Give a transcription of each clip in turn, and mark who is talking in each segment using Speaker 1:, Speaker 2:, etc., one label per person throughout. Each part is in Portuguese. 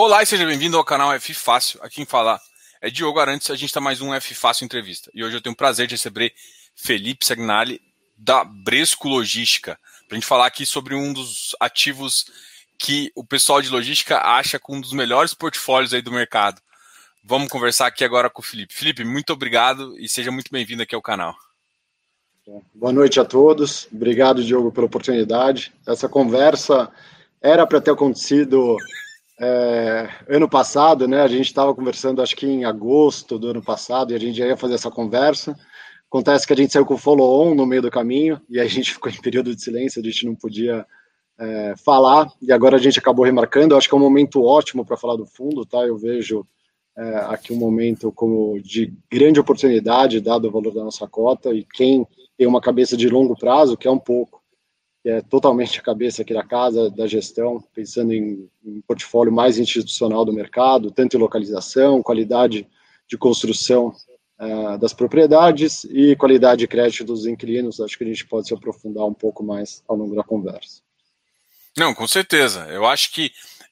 Speaker 1: Olá e seja bem-vindo ao canal F Fácil. Aqui em falar é Diogo Arantes. A gente está mais um F Fácil entrevista. E hoje eu tenho o prazer de receber Felipe Sagnali da Bresco Logística para a gente falar aqui sobre um dos ativos que o pessoal de logística acha com um dos melhores portfólios aí do mercado. Vamos conversar aqui agora com o Felipe. Felipe, muito obrigado e seja muito bem-vindo aqui ao canal.
Speaker 2: Boa noite a todos. Obrigado, Diogo, pela oportunidade. Essa conversa era para ter acontecido é, ano passado, né? A gente estava conversando, acho que em agosto do ano passado, e a gente já ia fazer essa conversa. Acontece que a gente saiu com o follow-on no meio do caminho, e a gente ficou em período de silêncio, a gente não podia é, falar, e agora a gente acabou remarcando. Eu acho que é um momento ótimo para falar do fundo, tá? Eu vejo é, aqui um momento como de grande oportunidade, dado o valor da nossa cota, e quem tem uma cabeça de longo prazo, que é um pouco que é totalmente a cabeça aqui da casa, da gestão, pensando em, em portfólio mais institucional do mercado, tanto em localização, qualidade de construção uh, das propriedades e qualidade de crédito dos inquilinos. Acho que a gente pode se aprofundar um pouco mais ao longo da conversa.
Speaker 1: Não, com certeza. Eu acho que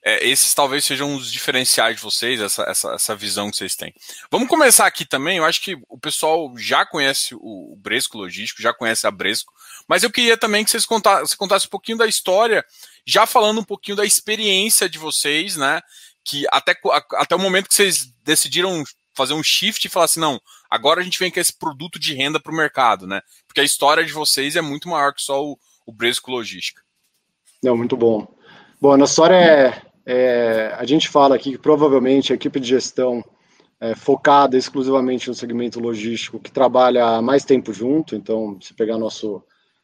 Speaker 1: é, esses talvez sejam os diferenciais de vocês, essa, essa, essa visão que vocês têm. Vamos começar aqui também. Eu acho que o pessoal já conhece o, Bresco Logístico, já conhece a Bresco, mas eu queria também que vocês contassem, contassem um pouquinho da história, já falando um pouquinho da experiência de vocês, né? Que até, até o momento que vocês decidiram fazer um shift e falar assim, não, agora a gente vem com esse produto de renda para o mercado, né? Porque a história de vocês é muito maior que só o, o Bresco Logística.
Speaker 2: Não, muito bom. Bom, a nossa história é é, a gente fala aqui que provavelmente a equipe de gestão é, focada exclusivamente no segmento logístico, que trabalha mais tempo junto, então, se pegar nosso,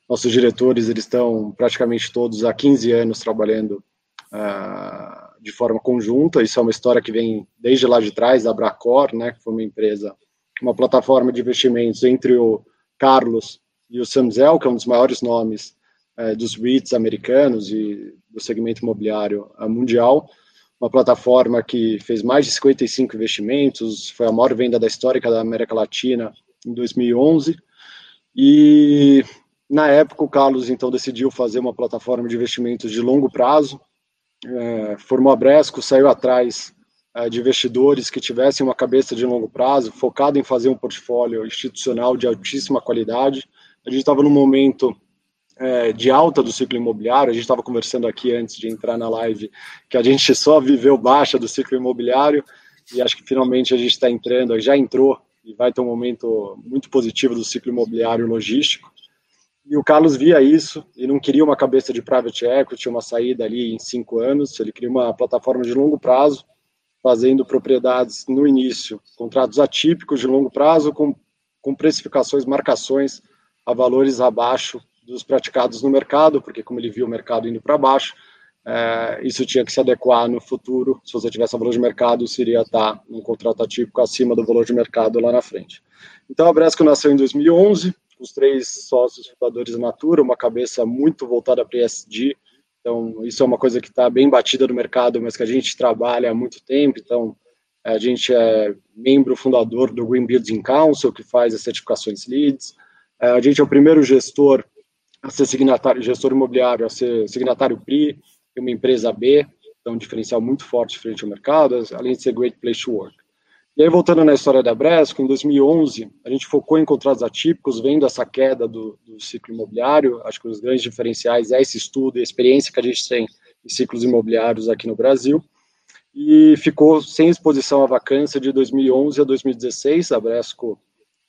Speaker 2: nossos diretores, eles estão praticamente todos há 15 anos trabalhando uh, de forma conjunta, isso é uma história que vem desde lá de trás, da Bracor, né, que foi uma empresa, uma plataforma de investimentos entre o Carlos e o Samzel, que é um dos maiores nomes uh, dos REITs americanos e do segmento imobiliário mundial, uma plataforma que fez mais de 55 investimentos, foi a maior venda da história da América Latina em 2011, e na época o Carlos então decidiu fazer uma plataforma de investimentos de longo prazo, é, formou a Bresco, saiu atrás é, de investidores que tivessem uma cabeça de longo prazo, focado em fazer um portfólio institucional de altíssima qualidade. A gente estava num momento é, de alta do ciclo imobiliário, a gente estava conversando aqui antes de entrar na live, que a gente só viveu baixa do ciclo imobiliário, e acho que finalmente a gente está entrando, já entrou, e vai ter um momento muito positivo do ciclo imobiliário logístico. E o Carlos via isso e não queria uma cabeça de private equity, uma saída ali em cinco anos, ele queria uma plataforma de longo prazo, fazendo propriedades no início, contratos atípicos de longo prazo, com, com precificações, marcações a valores abaixo dos praticados no mercado, porque como ele viu o mercado indo para baixo, é, isso tinha que se adequar no futuro. Se você tivesse um valor de mercado, seria estar num contrato atípico acima do valor de mercado lá na frente. Então a Bresco nasceu em 2011, os três sócios fundadores da Natura, uma cabeça muito voltada para ESG. Então isso é uma coisa que está bem batida no mercado, mas que a gente trabalha há muito tempo. Então a gente é membro fundador do Green Building Council, que faz as certificações LEEDs. É, a gente é o primeiro gestor a ser signatário, gestor imobiliário, a ser signatário PRI, uma empresa B, então um diferencial muito forte frente ao mercado, além de ser Great Place to Work. E aí, voltando na história da Bresco, em 2011, a gente focou em contratos atípicos, vendo essa queda do, do ciclo imobiliário. Acho que os grandes diferenciais é esse estudo e a experiência que a gente tem em ciclos imobiliários aqui no Brasil. E ficou sem exposição à vacância de 2011 a 2016. A Bresco,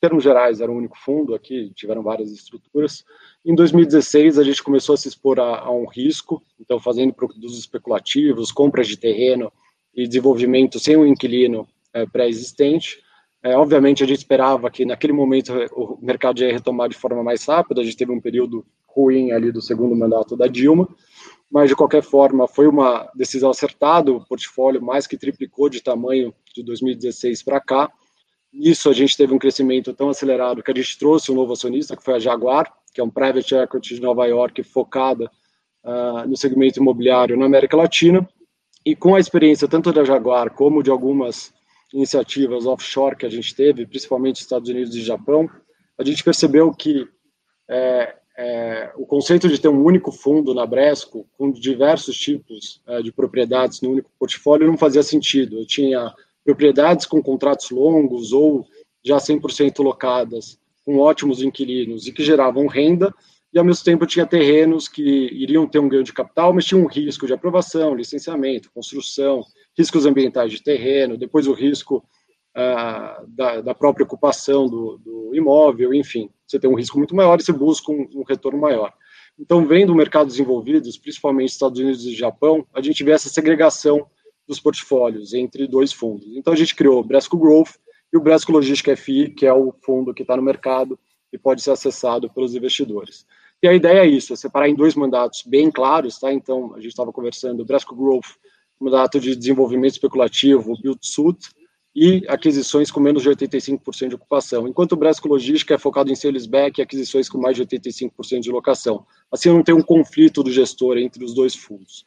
Speaker 2: termos gerais, era o único fundo aqui, tiveram várias estruturas. Em 2016, a gente começou a se expor a, a um risco, então fazendo produtos especulativos, compras de terreno e desenvolvimento sem um inquilino é, pré-existente. É, obviamente, a gente esperava que naquele momento o mercado ia retomar de forma mais rápida, a gente teve um período ruim ali do segundo mandato da Dilma, mas de qualquer forma foi uma decisão acertada, o portfólio mais que triplicou de tamanho de 2016 para cá. Nisso a gente teve um crescimento tão acelerado que a gente trouxe um novo acionista, que foi a Jaguar, que é um private equity de Nova York focada uh, no segmento imobiliário na América Latina. E com a experiência tanto da Jaguar como de algumas iniciativas offshore que a gente teve, principalmente Estados Unidos e Japão, a gente percebeu que é, é, o conceito de ter um único fundo na Bresco, com diversos tipos é, de propriedades no único portfólio, não fazia sentido. Eu tinha propriedades com contratos longos ou já 100% locadas, com ótimos inquilinos e que geravam renda, e ao mesmo tempo tinha terrenos que iriam ter um ganho de capital, mas tinham um risco de aprovação, licenciamento, construção, riscos ambientais de terreno, depois o risco ah, da, da, própria ocupação do, do, imóvel, enfim, você tem um risco muito maior e você busca um, um retorno maior. Então, vendo mercados desenvolvidos, principalmente Estados Unidos e Japão, a gente vê essa segregação dos portfólios entre dois fundos. Então, a gente criou o Bresco Growth e o Bresco Logística FI, que é o fundo que está no mercado e pode ser acessado pelos investidores. E a ideia é isso, é separar em dois mandatos bem claros, tá? Então, a gente estava conversando, o Bresco Growth, mandato de desenvolvimento especulativo, build suit, e aquisições com menos de 85% de ocupação, enquanto o Bresco Logística é focado em sales back e aquisições com mais de 85% de locação. Assim, não tem um conflito do gestor entre os dois fundos.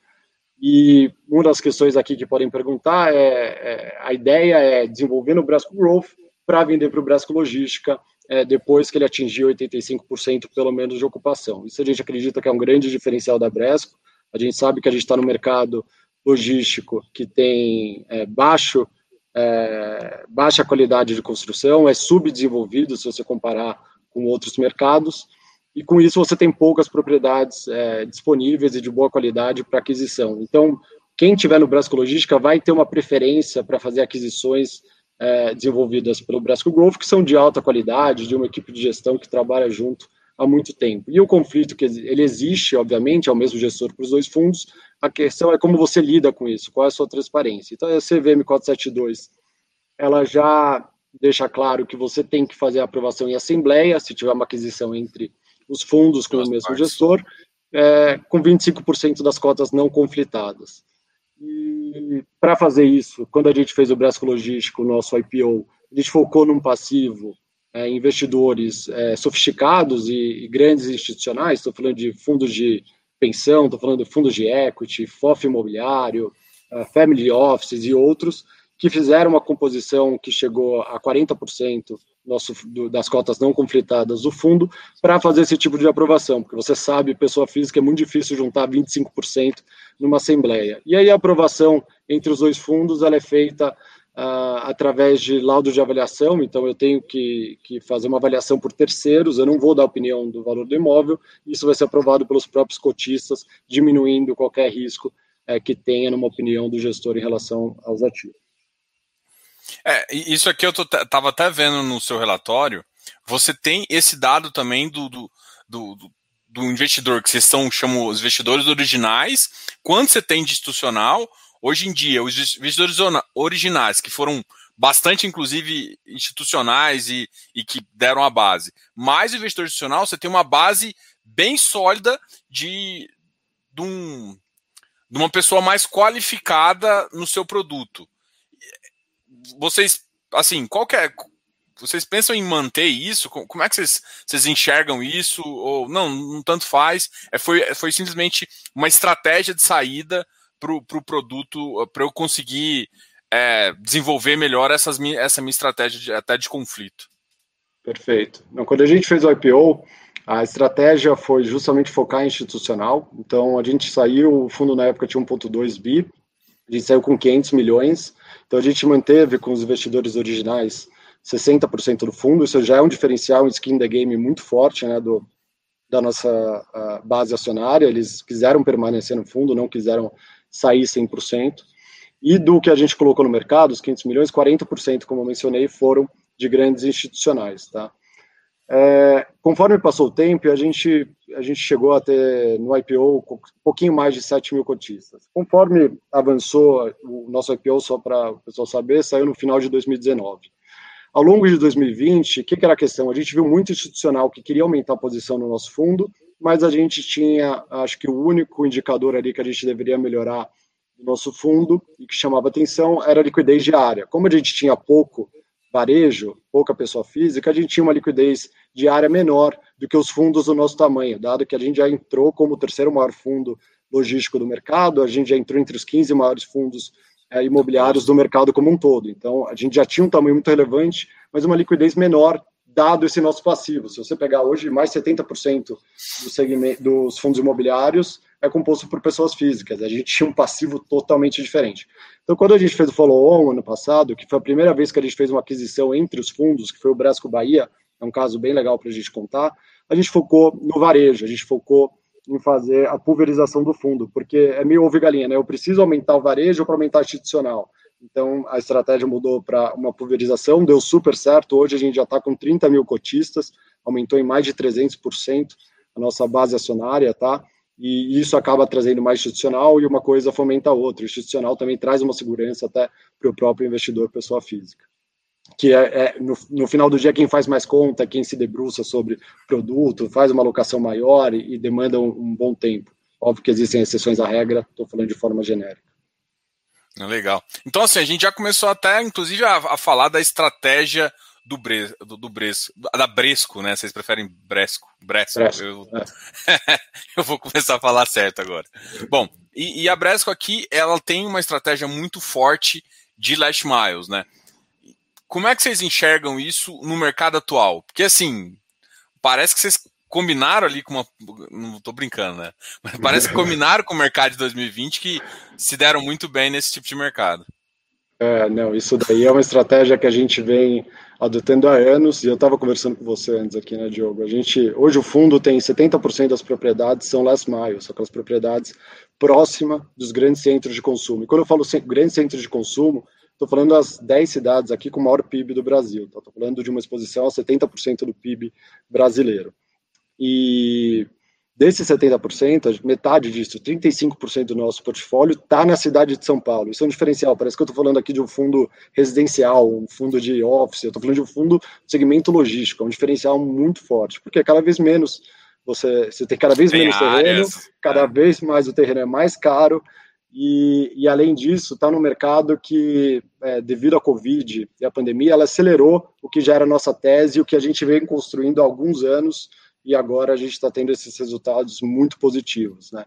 Speaker 2: E uma das questões aqui que podem perguntar é, é a ideia é desenvolver no Bresco Growth para vender para o Bresco Logística é, depois que ele atingir 85% pelo menos de ocupação. Isso a gente acredita que é um grande diferencial da Bresco. A gente sabe que a gente está no mercado logístico que tem é, baixo, é, baixa qualidade de construção, é subdesenvolvido se você comparar com outros mercados, e com isso você tem poucas propriedades é, disponíveis e de boa qualidade para aquisição. Então, quem tiver no Brasco Logística vai ter uma preferência para fazer aquisições é, desenvolvidas pelo Brasco Growth, que são de alta qualidade, de uma equipe de gestão que trabalha junto há muito tempo. E o conflito que ele existe, obviamente, é o mesmo gestor para os dois fundos, a questão é como você lida com isso, qual é a sua transparência. Então, a CVM 472, ela já deixa claro que você tem que fazer a aprovação em assembleia, se tiver uma aquisição entre os fundos com o mesmo partes. gestor, é, com 25% das cotas não conflitadas. E para fazer isso, quando a gente fez o Brasco Logístico, o nosso IPO, a gente focou num passivo, é, investidores é, sofisticados e, e, grandes institucionais, estou falando de fundos de pensão, estou falando de fundos de equity, FOF imobiliário, family offices e outros, que fizeram uma composição que chegou a 40% nosso, do, das cotas não conflitadas do fundo para fazer esse tipo de aprovação, porque você sabe, pessoa física, é muito difícil juntar 25% numa assembleia. E aí a aprovação entre os dois fundos ela é feita uh, através de laudo de avaliação, então eu tenho que, que fazer uma avaliação por terceiros, eu não vou dar opinião do valor do imóvel, isso vai ser aprovado pelos próprios cotistas, diminuindo qualquer risco uh, que tenha numa opinião do gestor em relação aos ativos.
Speaker 1: É, isso aqui eu estava até vendo no seu relatório. Você tem esse dado também do, do, do, do investidor, que vocês são, chamam os investidores originais, quanto você tem de institucional. Hoje em dia, os investidores originais, que foram bastante, inclusive, institucionais e, e que deram a base, mais investidor institucional, você tem uma base bem sólida de, de, um, de uma pessoa mais qualificada no seu produto vocês, assim, qual é, vocês pensam em manter isso? Como é que vocês, vocês enxergam isso? Ou não, não tanto faz. É, foi, foi simplesmente uma estratégia de saída para o pro produto, para eu conseguir é, desenvolver melhor essas, essa minha estratégia de, até de conflito.
Speaker 2: Perfeito. Então, quando a gente fez o IPO, a estratégia foi justamente focar em institucional. Então, a gente saiu, o fundo na época tinha 1,2 bi, a gente saiu com 500 milhões. Então a gente manteve com os investidores originais 60% do fundo, isso já é um diferencial, um skin the game muito forte, né, do, da nossa base acionária, eles quiseram permanecer no fundo, não quiseram sair 100%, e do que a gente colocou no mercado, os 500 milhões, 40%, como eu mencionei, foram de grandes institucionais, tá? É, conforme passou o tempo, a gente, a gente chegou a ter no IPO um pouquinho mais de 7 mil cotistas. Conforme avançou o nosso IPO, só para o pessoal saber, saiu no final de 2019. Ao longo de 2020, o que, que, era a questão? A gente viu muito institucional que queria aumentar a posição no nosso fundo, mas a gente tinha, acho que o único indicador ali que a gente deveria melhorar no nosso fundo e que chamava atenção era a liquidez diária. Como a gente tinha pouco varejo, pouca pessoa física, a gente tinha uma liquidez diária menor do que os fundos do nosso tamanho, dado que a gente já entrou como o terceiro maior fundo logístico do mercado, a gente já entrou entre os 15 maiores fundos é, imobiliários do mercado como um todo. Então, a gente já tinha um tamanho muito relevante, mas uma liquidez menor dado esse nosso passivo. Se você pegar hoje, mais 70% do segmento, dos fundos imobiliários é composto por pessoas físicas. A gente tinha um passivo totalmente diferente. Então, quando a gente fez o follow-on ano passado, que foi a primeira vez que a gente fez uma aquisição entre os fundos, que foi o Bresco Bahia, é um caso bem legal para a gente contar, a gente focou no varejo, a gente focou em fazer a pulverização do fundo, porque é meio ovo galinha, né? Eu preciso aumentar o varejo para aumentar o institucional. Então, a estratégia mudou para uma pulverização, deu super certo. Hoje a gente já está com 30 mil cotistas, aumentou em mais de 300% a nossa base acionária, tá? E isso acaba trazendo mais institucional e uma coisa fomenta a outra. O institucional também traz uma segurança até para o próprio investidor, pessoa física que é, é no, no, final do dia quem faz mais conta, quem se debruça sobre produto, faz uma alocação maior e, e demanda um, um, bom tempo. Óbvio que existem exceções à regra, estou falando de forma genérica.
Speaker 1: Legal. Então, assim, a gente já começou até, inclusive, a, a falar da estratégia do, Bre, do, do Bresco, da Bresco, né? Vocês preferem Bresco? Bresco. Bresco eu, é. eu vou começar a falar certo agora. Bom, e, e a Bresco aqui, ela tem uma estratégia muito forte de last miles, né? Como é que vocês enxergam isso no mercado atual? Porque assim, parece que vocês combinaram ali com uma. Não tô brincando, né? Mas parece que combinaram com o mercado de 2020 que se deram muito bem nesse tipo de mercado.
Speaker 2: É, não, isso daí é uma estratégia que a gente vem adotando há anos, e eu estava conversando com você antes aqui, né, Diogo? A gente, hoje o fundo tem 70% das propriedades são last mile, são aquelas propriedades próximas dos grandes centros de consumo. E quando eu falo grandes centros de consumo, Estou falando das 10 cidades aqui com o maior PIB do Brasil. Estou tá? falando de uma exposição a 70% do PIB brasileiro. E desses 70%, metade disso, 35% do nosso portfólio está na cidade de São Paulo. Isso é um diferencial. Parece que eu estou falando aqui de um fundo residencial, um fundo de office, eu estou falando de um fundo segmento logístico. É um diferencial muito forte, porque cada vez menos você, você tem cada vez tem menos áreas, terreno, cada é. vez mais o terreno é mais caro e, e, além disso, está no mercado que, é, devido à Covid e à pandemia, ela acelerou o que já era nossa tese e o que a gente vem construindo há alguns anos, e agora a gente está tendo esses resultados muito positivos. Né?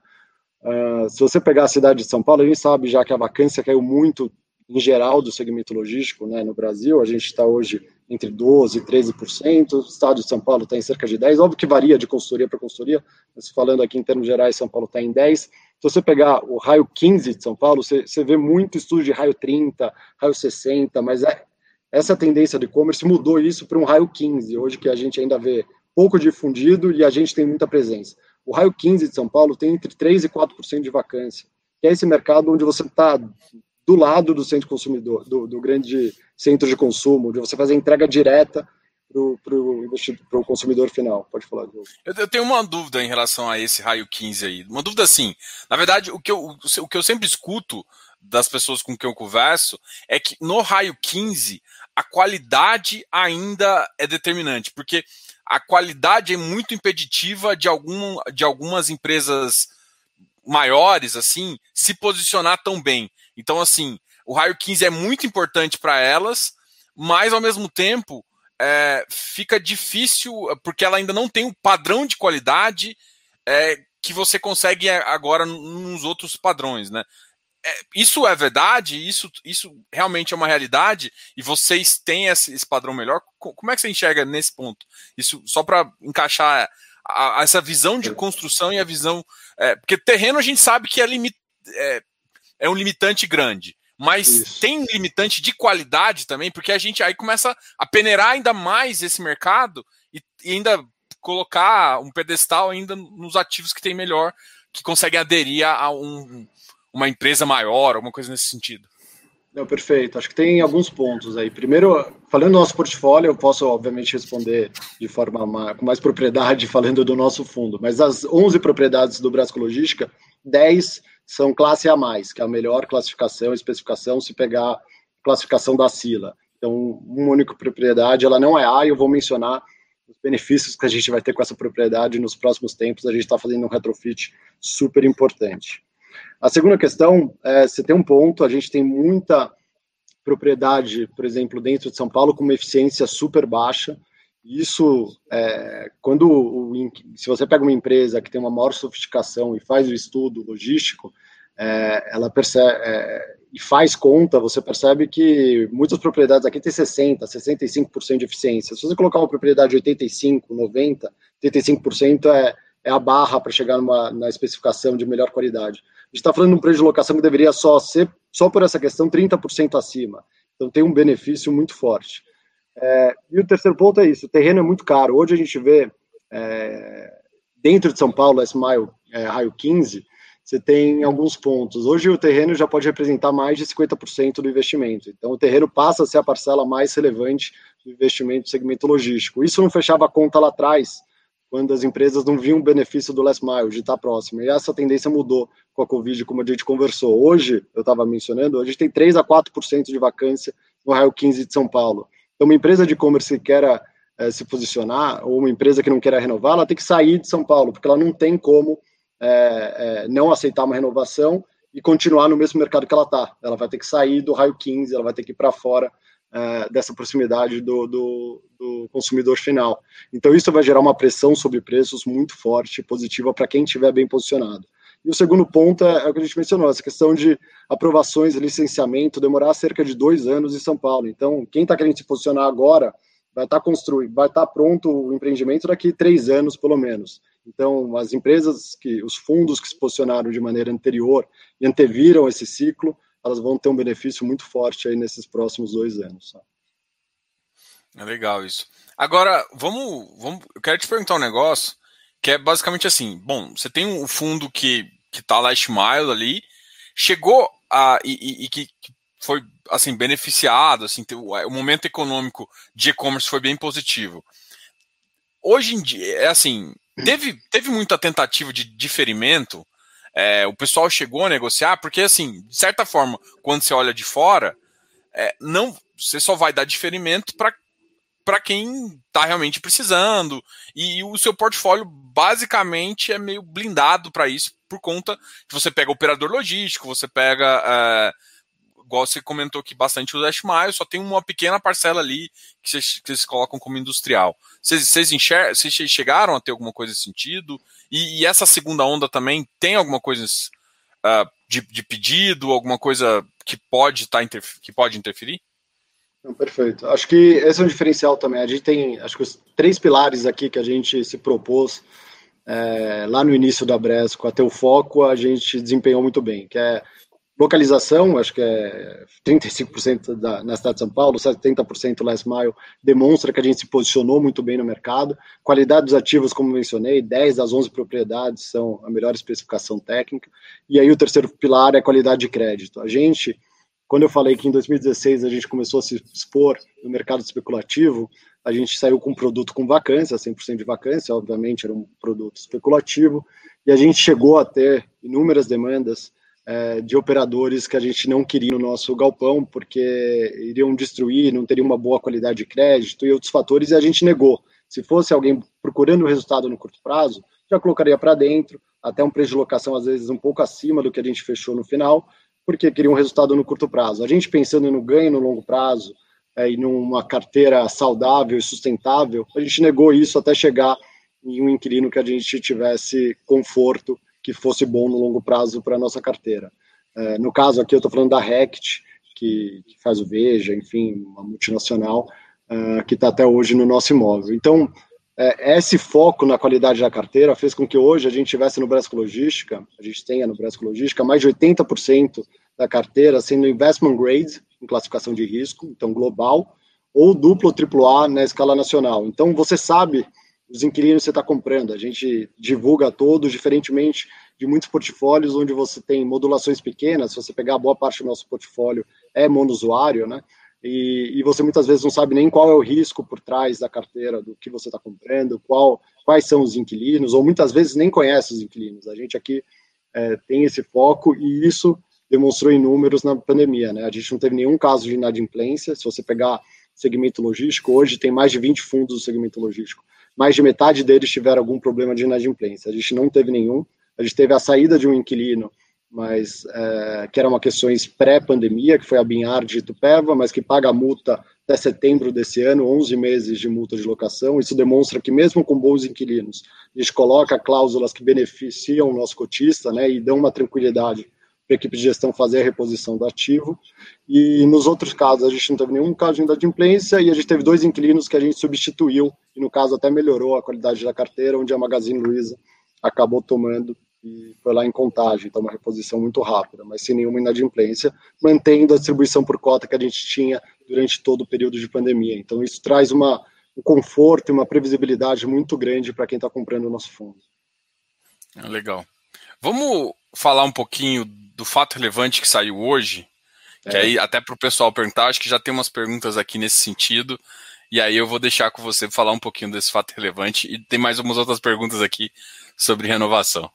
Speaker 2: Uh, se você pegar a cidade de São Paulo, a gente sabe já que a vacância caiu muito em geral do segmento logístico né, no Brasil, a gente está hoje entre 12% e 13%, o estado de São Paulo está em cerca de 10%, óbvio que varia de consultoria para consultoria, mas falando aqui em termos gerais, São Paulo está em 10%, se você pegar o raio 15 de São Paulo, você, você vê muito estudo de raio 30, raio 60, mas é, essa tendência de e-commerce mudou isso para um raio 15, hoje que a gente ainda vê pouco difundido e a gente tem muita presença. O raio 15 de São Paulo tem entre 3% e 4% de vacância, que é esse mercado onde você está do lado do centro consumidor, do, do grande centro de consumo, onde você faz a entrega direta para o consumidor final. Pode falar, Diogo.
Speaker 1: Eu, eu tenho uma dúvida em relação a esse raio 15 aí. Uma dúvida assim. Na verdade, o que eu, o que eu sempre escuto das pessoas com quem eu converso é que no raio 15 a qualidade ainda é determinante, porque a qualidade é muito impeditiva de, algum, de algumas empresas maiores assim se posicionar tão bem. Então, assim, o raio 15 é muito importante para elas, mas ao mesmo tempo é, fica difícil, porque ela ainda não tem o padrão de qualidade é, que você consegue agora nos outros padrões, né? É, isso é verdade? Isso, isso realmente é uma realidade? E vocês têm esse, esse padrão melhor? Como é que você enxerga nesse ponto? Isso só para encaixar a, a essa visão de construção e a visão. É, porque terreno a gente sabe que é, limit, é, é um limitante grande. Mas Isso. tem limitante de qualidade também, porque a gente aí começa a peneirar ainda mais esse mercado e, e ainda colocar um pedestal ainda nos ativos que tem melhor, que conseguem aderir a um, uma empresa maior, alguma coisa nesse sentido.
Speaker 2: Não, perfeito. Acho que tem alguns pontos aí. Primeiro, falando do nosso portfólio, eu posso, obviamente, responder de forma mais, com mais propriedade falando do nosso fundo, mas das 11 propriedades do Brasco Logística, 10 são classe A+, que é a melhor classificação, especificação, se pegar classificação da Sila. Então, uma única propriedade, ela não é A, e eu vou mencionar os benefícios que a gente vai ter com essa propriedade nos próximos tempos. A gente está fazendo um retrofit super importante. A segunda questão é, você tem um ponto, a gente tem muita propriedade, por exemplo, dentro de São Paulo, com uma eficiência super baixa, isso, é, quando o, se você pega uma empresa que tem uma maior sofisticação e faz o estudo logístico, é, ela percebe, é, e faz conta, você percebe que muitas propriedades aqui têm 60%, 65% de eficiência. Se você colocar uma propriedade de 85%, 90%, 85% é, é a barra para chegar numa, na especificação de melhor qualidade. A gente está falando de um preço de locação que deveria só ser, só por essa questão, 30% acima. Então tem um benefício muito forte. É, e o terceiro ponto é isso: o terreno é muito caro. Hoje a gente vê é, dentro de São Paulo, S-Mile, é, raio 15, você tem alguns pontos. Hoje o terreno já pode representar mais de 50% do investimento. Então o terreno passa a ser a parcela mais relevante do investimento do segmento logístico. Isso não fechava a conta lá atrás, quando as empresas não viam o benefício do last mile, de estar próximo. E essa tendência mudou com a Covid, como a gente conversou. Hoje, eu estava mencionando, a gente tem 3 a 4% de vacância no raio 15 de São Paulo. Então, uma empresa de e-commerce que queira é, se posicionar, ou uma empresa que não queira renovar, ela tem que sair de São Paulo, porque ela não tem como é, é, não aceitar uma renovação e continuar no mesmo mercado que ela está. Ela vai ter que sair do raio 15, ela vai ter que ir para fora é, dessa proximidade do, do, do, consumidor final. Então, isso vai gerar uma pressão sobre preços muito forte, positiva para quem estiver bem posicionado. E o segundo ponto é, é, o que a gente mencionou, essa questão de aprovações licenciamento demorar cerca de dois anos em São Paulo. Então, quem está querendo se posicionar agora vai estar tá construído, vai estar tá pronto o empreendimento daqui três anos, pelo menos. Então, as empresas que, os fundos que se posicionaram de maneira anterior e anteviram esse ciclo, elas vão ter um benefício muito forte aí nesses próximos dois anos. Sabe?
Speaker 1: É legal isso. Agora, vamos, vamos. Eu quero te perguntar um negócio que é basicamente assim: bom, você tem um fundo que, que tá last mile ali, chegou a. e, e, e que, que foi assim beneficiado, assim, o momento econômico de e-commerce foi bem positivo. Hoje em dia, é assim, teve, teve muita tentativa de diferimento é, o pessoal chegou a negociar, porque assim, de certa forma, quando você olha de fora, é, não, você só vai dar diferimento para para quem está realmente precisando. E, e, o seu portfólio basicamente é meio blindado para isso por conta que você pega operador logístico, você pega é, igual você comentou que bastante o Last Mile, só tem uma pequena parcela ali que vocês, que vocês colocam como industrial. Vocês, vocês, enxer vocês chegaram a ter alguma coisa nesse sentido? E, e essa segunda onda também tem alguma coisa uh, de, de, pedido, alguma coisa que pode, tá que pode interferir?
Speaker 2: Não, perfeito. Acho que esse é um diferencial também. A gente tem, acho que os três pilares aqui que a gente se propôs é, lá no início da Bresco a ter o foco, a gente desempenhou muito bem, que é Localização, acho que é 35% da, na cidade de São Paulo, 70% last mile, demonstra que a gente se posicionou muito bem no mercado. Qualidade dos ativos, como mencionei, 10 das 11 propriedades são a melhor especificação técnica. E aí o terceiro pilar é qualidade de crédito. A gente, quando eu falei que em 2016 a gente começou a se expor no mercado especulativo, a gente saiu com um produto com vacância, 100% de vacância, obviamente era um produto especulativo, e a gente chegou a ter inúmeras demandas é, de operadores que a gente não queria no nosso galpão, porque iriam destruir, não teriam uma boa qualidade de crédito e outros fatores, e a gente negou. Se fosse alguém procurando resultado no curto prazo, já colocaria para dentro, até um preço de locação às vezes um pouco acima do que a gente fechou no final, porque queria um resultado no curto prazo. A gente pensando no ganho no longo prazo é, e numa carteira saudável e sustentável, a gente negou isso até chegar em um inquilino que a gente tivesse conforto que fosse bom no longo prazo para a nossa carteira. É, no caso aqui, eu estou falando da Rect, que, que, faz o Veja, enfim, uma multinacional, uh, que está até hoje no nosso imóvel. Então, é, esse foco na qualidade da carteira fez com que hoje a gente tivesse no Brasco Logística, a gente tenha no Brasco Logística, mais de 80% da carteira sendo investment grade, em classificação de risco, então global, ou duplo AAA na escala nacional. Então, você sabe os inquilinos você está comprando. A gente divulga todos, diferentemente de muitos portfólios onde você tem modulações pequenas. Se você pegar boa parte do nosso portfólio, é monousuário, né? E, e, você muitas vezes não sabe nem qual é o risco por trás da carteira do que você está comprando, qual, quais são os inquilinos, ou muitas vezes nem conhece os inquilinos. A gente aqui é, tem esse foco e isso demonstrou em números na pandemia, né? A gente não teve nenhum caso de inadimplência. Se você pegar segmento logístico, hoje tem mais de 20 fundos do segmento logístico mais de metade deles tiveram algum problema de inadimplência. A gente não teve nenhum. A gente teve a saída de um inquilino, mas é, que era uma questão pré-pandemia, que foi a Binhar de Itupeva, mas que paga a multa até setembro desse ano, 11 meses de multa de locação. Isso demonstra que mesmo com bons inquilinos, a gente coloca cláusulas que beneficiam o nosso cotista, né, e dão uma tranquilidade a equipe de gestão fazer a reposição do ativo. E nos outros casos, a gente não teve nenhum caso de inadimplência e a gente teve dois inquilinos que a gente substituiu, e no caso até melhorou a qualidade da carteira, onde a Magazine Luiza acabou tomando e foi lá em contagem, então uma reposição muito rápida, mas sem nenhuma inadimplência, mantendo a distribuição por cota que a gente tinha durante todo o período de pandemia. Então isso traz uma, um conforto e uma previsibilidade muito grande para quem está comprando o nosso fundo.
Speaker 1: Legal. Vamos falar um pouquinho do fato relevante que saiu hoje, que é. aí até para o pessoal perguntar, acho que já tem umas perguntas aqui nesse sentido, e aí eu vou deixar com você falar um pouquinho desse fato relevante, e tem mais umas outras perguntas aqui sobre renovação.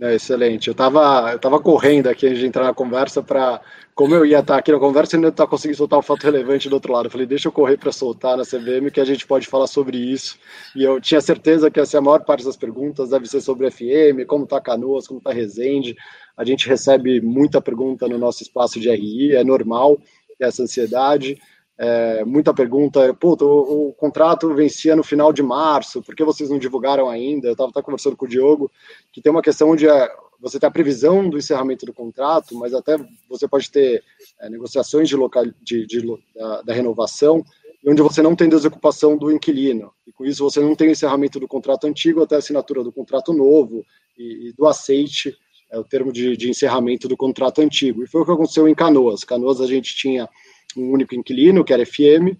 Speaker 2: É, excelente. Eu estava eu tava correndo aqui antes de entrar na conversa para, como eu ia estar aqui na conversa, eu ainda estar conseguindo soltar um fato relevante do outro lado. Eu falei, deixa eu correr para soltar na CVM que a gente pode falar sobre isso. E eu tinha certeza que a maior parte das perguntas deve ser sobre FM, como está Canoas, como está Resende. A gente recebe muita pergunta no nosso espaço de RI, é normal essa ansiedade. É, muita pergunta, pô, o, o, contrato vencia no final de março, por que vocês não divulgaram ainda? Eu estava conversando com o Diogo, que tem uma questão onde é, você tem a previsão do encerramento do contrato, mas até você pode ter é, negociações de local, de, de da, da, renovação, onde você não tem desocupação do inquilino, e com isso você não tem o encerramento do contrato antigo até a assinatura do contrato novo e, e do aceite, é o termo de, de encerramento do contrato antigo. E foi o que aconteceu em Canoas. Canoas a gente tinha um único inquilino, que era FM,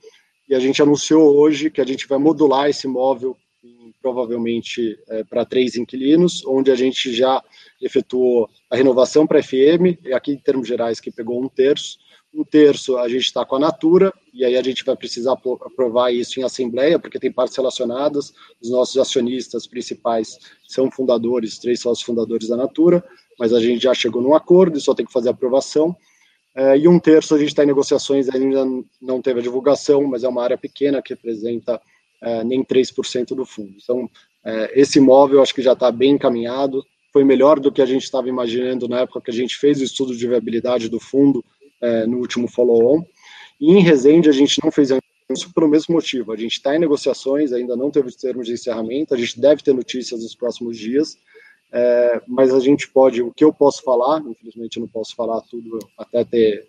Speaker 2: e a gente anunciou hoje que a gente vai modular esse imóvel em, provavelmente é, para três inquilinos, onde a gente já efetuou a renovação para FM, aqui em termos gerais que pegou um terço, um terço a gente está com a Natura, e aí a gente vai precisar aprovar isso em assembleia, porque tem partes relacionadas, os nossos acionistas principais são fundadores, três sócios fundadores da Natura, mas a gente já chegou num acordo e só tem que fazer a aprovação, é, e um terço a gente está em negociações, ainda não teve a divulgação, mas é uma área pequena que representa é, nem 3% do fundo. Então, é, esse imóvel acho que já está bem encaminhado, foi melhor do que a gente estava imaginando na época que a gente fez o estudo de viabilidade do fundo é, no último follow-on. E em Resende a gente não fez isso pelo mesmo motivo. A gente está em negociações, ainda não teve termos de encerramento, a gente deve ter notícias nos próximos dias, é, mas a gente pode, o que eu posso falar, infelizmente eu não posso falar tudo até ter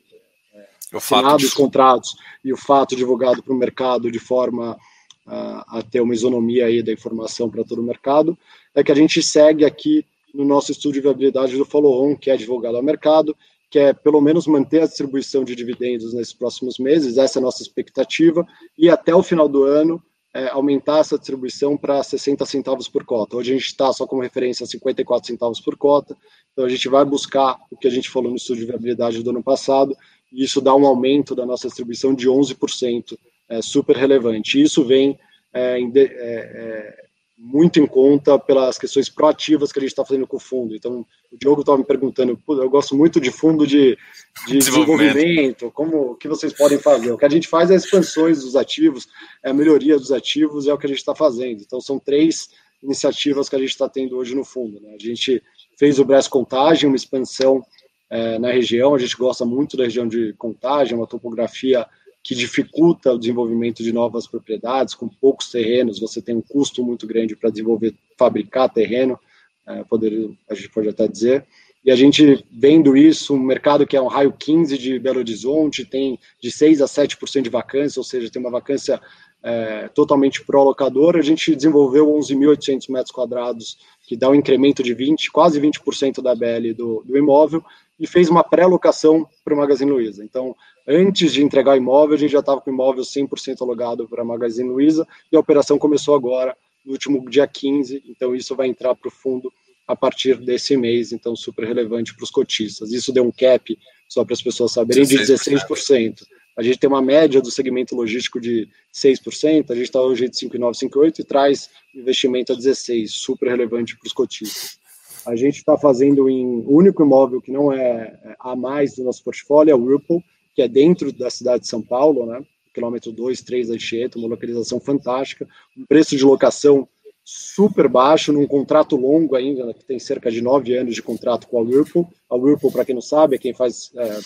Speaker 2: é, assinado os contratos e o fato divulgado para o mercado de forma a, a ter uma isonomia aí da informação para todo o mercado, é que a gente segue aqui no nosso estudo de viabilidade do follow-on, que é divulgado ao mercado, que é pelo menos manter a distribuição de dividendos nesses próximos meses, essa é a nossa expectativa, e até o final do ano é, aumentar essa distribuição para 60 centavos por cota. Hoje a gente está só como referência a 54 centavos por cota, então a gente vai buscar o que a gente falou no estudo de viabilidade do ano passado, e isso dá um aumento da nossa distribuição de 11%, é super relevante. Isso vem é, é, é muito em conta pelas questões proativas que a gente está fazendo com o fundo. Então, o Diogo estava me perguntando, eu gosto muito de fundo de, de desenvolvimento. desenvolvimento, como o que vocês podem fazer. O que a gente faz é expansões dos ativos, é a melhoria dos ativos, é o que a gente está fazendo. Então, são três iniciativas que a gente está tendo hoje no fundo. Né? A gente fez o Brás Contagem, uma expansão é, na região, a gente gosta muito da região de Contagem, uma topografia que dificulta o desenvolvimento de novas propriedades, com poucos terrenos, você tem um custo muito grande para desenvolver, fabricar terreno, é, poder, a gente pode até dizer, e a gente vendo isso, um mercado que é um raio 15 de Belo Horizonte, tem de 6 a 7% de vacância, ou seja, tem uma vacância é, totalmente pró-locador, a gente desenvolveu 11.800 metros quadrados, que dá um incremento de 20, quase 20% da BL do, do imóvel, e fez uma pré-locação para o Magazine Luiza. Então, antes de entregar o imóvel, a gente já estava com o imóvel 100% alugado para a Magazine Luiza, e a operação começou agora, no último dia 15, então isso vai entrar para o fundo a partir desse mês, então super relevante para os cotistas. Isso deu um cap, só para as pessoas saberem, de 16%. A gente tem uma média do segmento logístico de 6%, a gente está hoje de 5,9, 5,8 e traz investimento a 16%, super relevante para os cotistas. A gente está fazendo em único imóvel que não é, é a mais do nosso portfólio, é o Whirlpool, que é dentro da cidade de São Paulo, né? quilômetro 2, 3 da Anchieta, uma localização fantástica, um preço de locação super baixo, num contrato longo ainda, né, que tem cerca de nove anos de contrato com a Whirlpool. A Whirlpool, para quem não sabe, é quem faz é,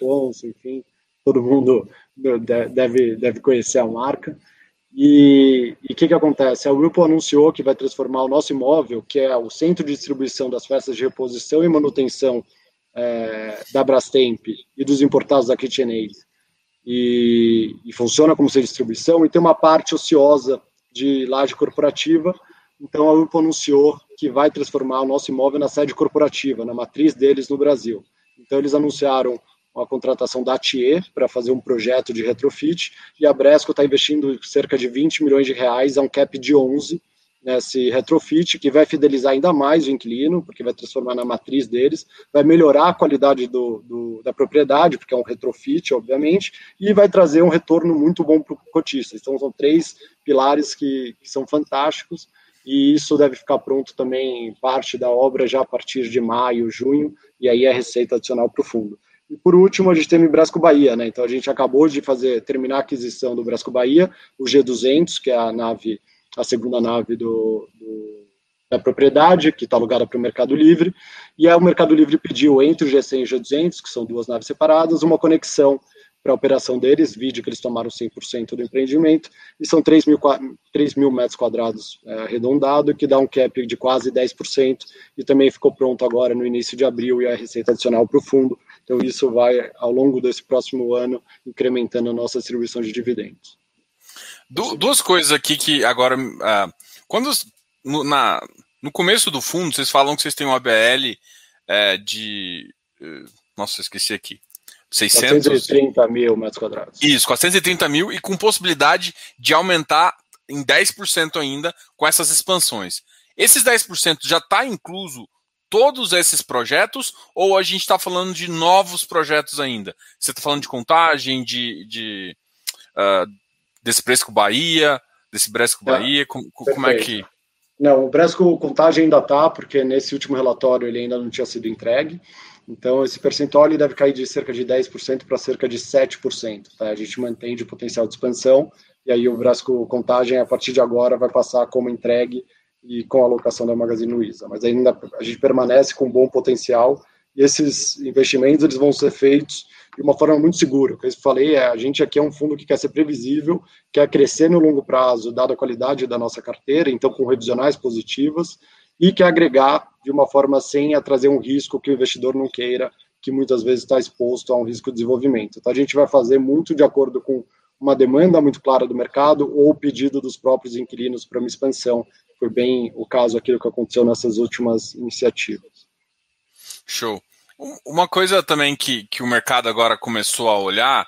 Speaker 2: Ponce, enfim, todo mundo deve, deve conhecer a marca. E o que, que acontece? A Whirlpool anunciou que vai transformar o nosso imóvel, que é o centro de distribuição das festas de reposição e manutenção é, da Brastemp e dos importados da KitchenAid e, e funciona como ser distribuição, e tem uma parte ociosa de laje corporativa. Então a UPA anunciou que vai transformar o nosso imóvel na sede corporativa, na matriz deles no Brasil. Então eles anunciaram a contratação da Atier para fazer um projeto de retrofit e a Bresco está investindo cerca de 20 milhões de reais a um cap de 11 nesse retrofit, que vai fidelizar ainda mais o inquilino, porque vai transformar na matriz deles, vai melhorar a qualidade do, do da propriedade, porque é um retrofit, obviamente, e vai trazer um retorno muito bom para o cotista. Então, são três pilares que, que são fantásticos, e isso deve ficar pronto também, parte da obra, já a partir de maio, junho, e aí é receita adicional para o fundo. E por último, a gente tem o Brasco Bahia, né? Então a gente acabou de fazer terminar a aquisição do Brasco Bahia, o G200, que é a nave a segunda nave do, do da propriedade, que está alugada para o Mercado Livre, e aí o Mercado Livre pediu entre o G100 e o G200, que são duas naves separadas, uma conexão para a operação deles, vídeo que eles tomaram 100% do empreendimento, e são 3 mil, 3 mil metros quadrados é, arredondado, que dá um cap de quase 10%, e também ficou pronto agora no início de abril, e a receita adicional para o fundo, então isso vai, ao longo desse próximo ano, incrementando a nossa distribuição de dividendos.
Speaker 1: Du duas coisas aqui que agora. Uh, quando no, na, no começo do fundo, vocês falam que vocês têm uma BL é, de. Uh, nossa, esqueci aqui. 600...
Speaker 2: 430 mil metros quadrados.
Speaker 1: Isso, 430 mil e com possibilidade de aumentar em 10% ainda com essas expansões. Esses 10% já está incluso todos esses projetos ou a gente está falando de novos projetos ainda? Você está falando de contagem, de, de uh, desse Bresco Bahia, desse Bresco é, Bahia? Como, como, é que.
Speaker 2: Não, o Bresco Contagem ainda está, porque nesse último relatório ele ainda não tinha sido entregue. Então, esse percentual ele deve cair de cerca de 10% para cerca de 7%. Tá? A gente mantém de potencial de expansão, e aí o Brasco Contagem, a partir de agora, vai passar como entregue e com a alocação da Magazine Luiza. Mas ainda a gente permanece com bom potencial, e esses investimentos eles vão ser feitos de uma forma muito segura. O que eu falei é, a gente aqui é um fundo que quer ser previsível, quer crescer no longo prazo, dada a qualidade da nossa carteira, então com revisionais positivas, e quer agregar de uma forma sem trazer um risco que o investidor não queira, que muitas vezes está exposto a um risco de desenvolvimento. Então a gente vai fazer muito de acordo com uma demanda muito clara do mercado ou o pedido dos próprios inquilinos para uma expansão. Foi bem o caso aqui que aconteceu nessas últimas iniciativas.
Speaker 1: Show. Uma coisa também que, que o mercado agora começou a olhar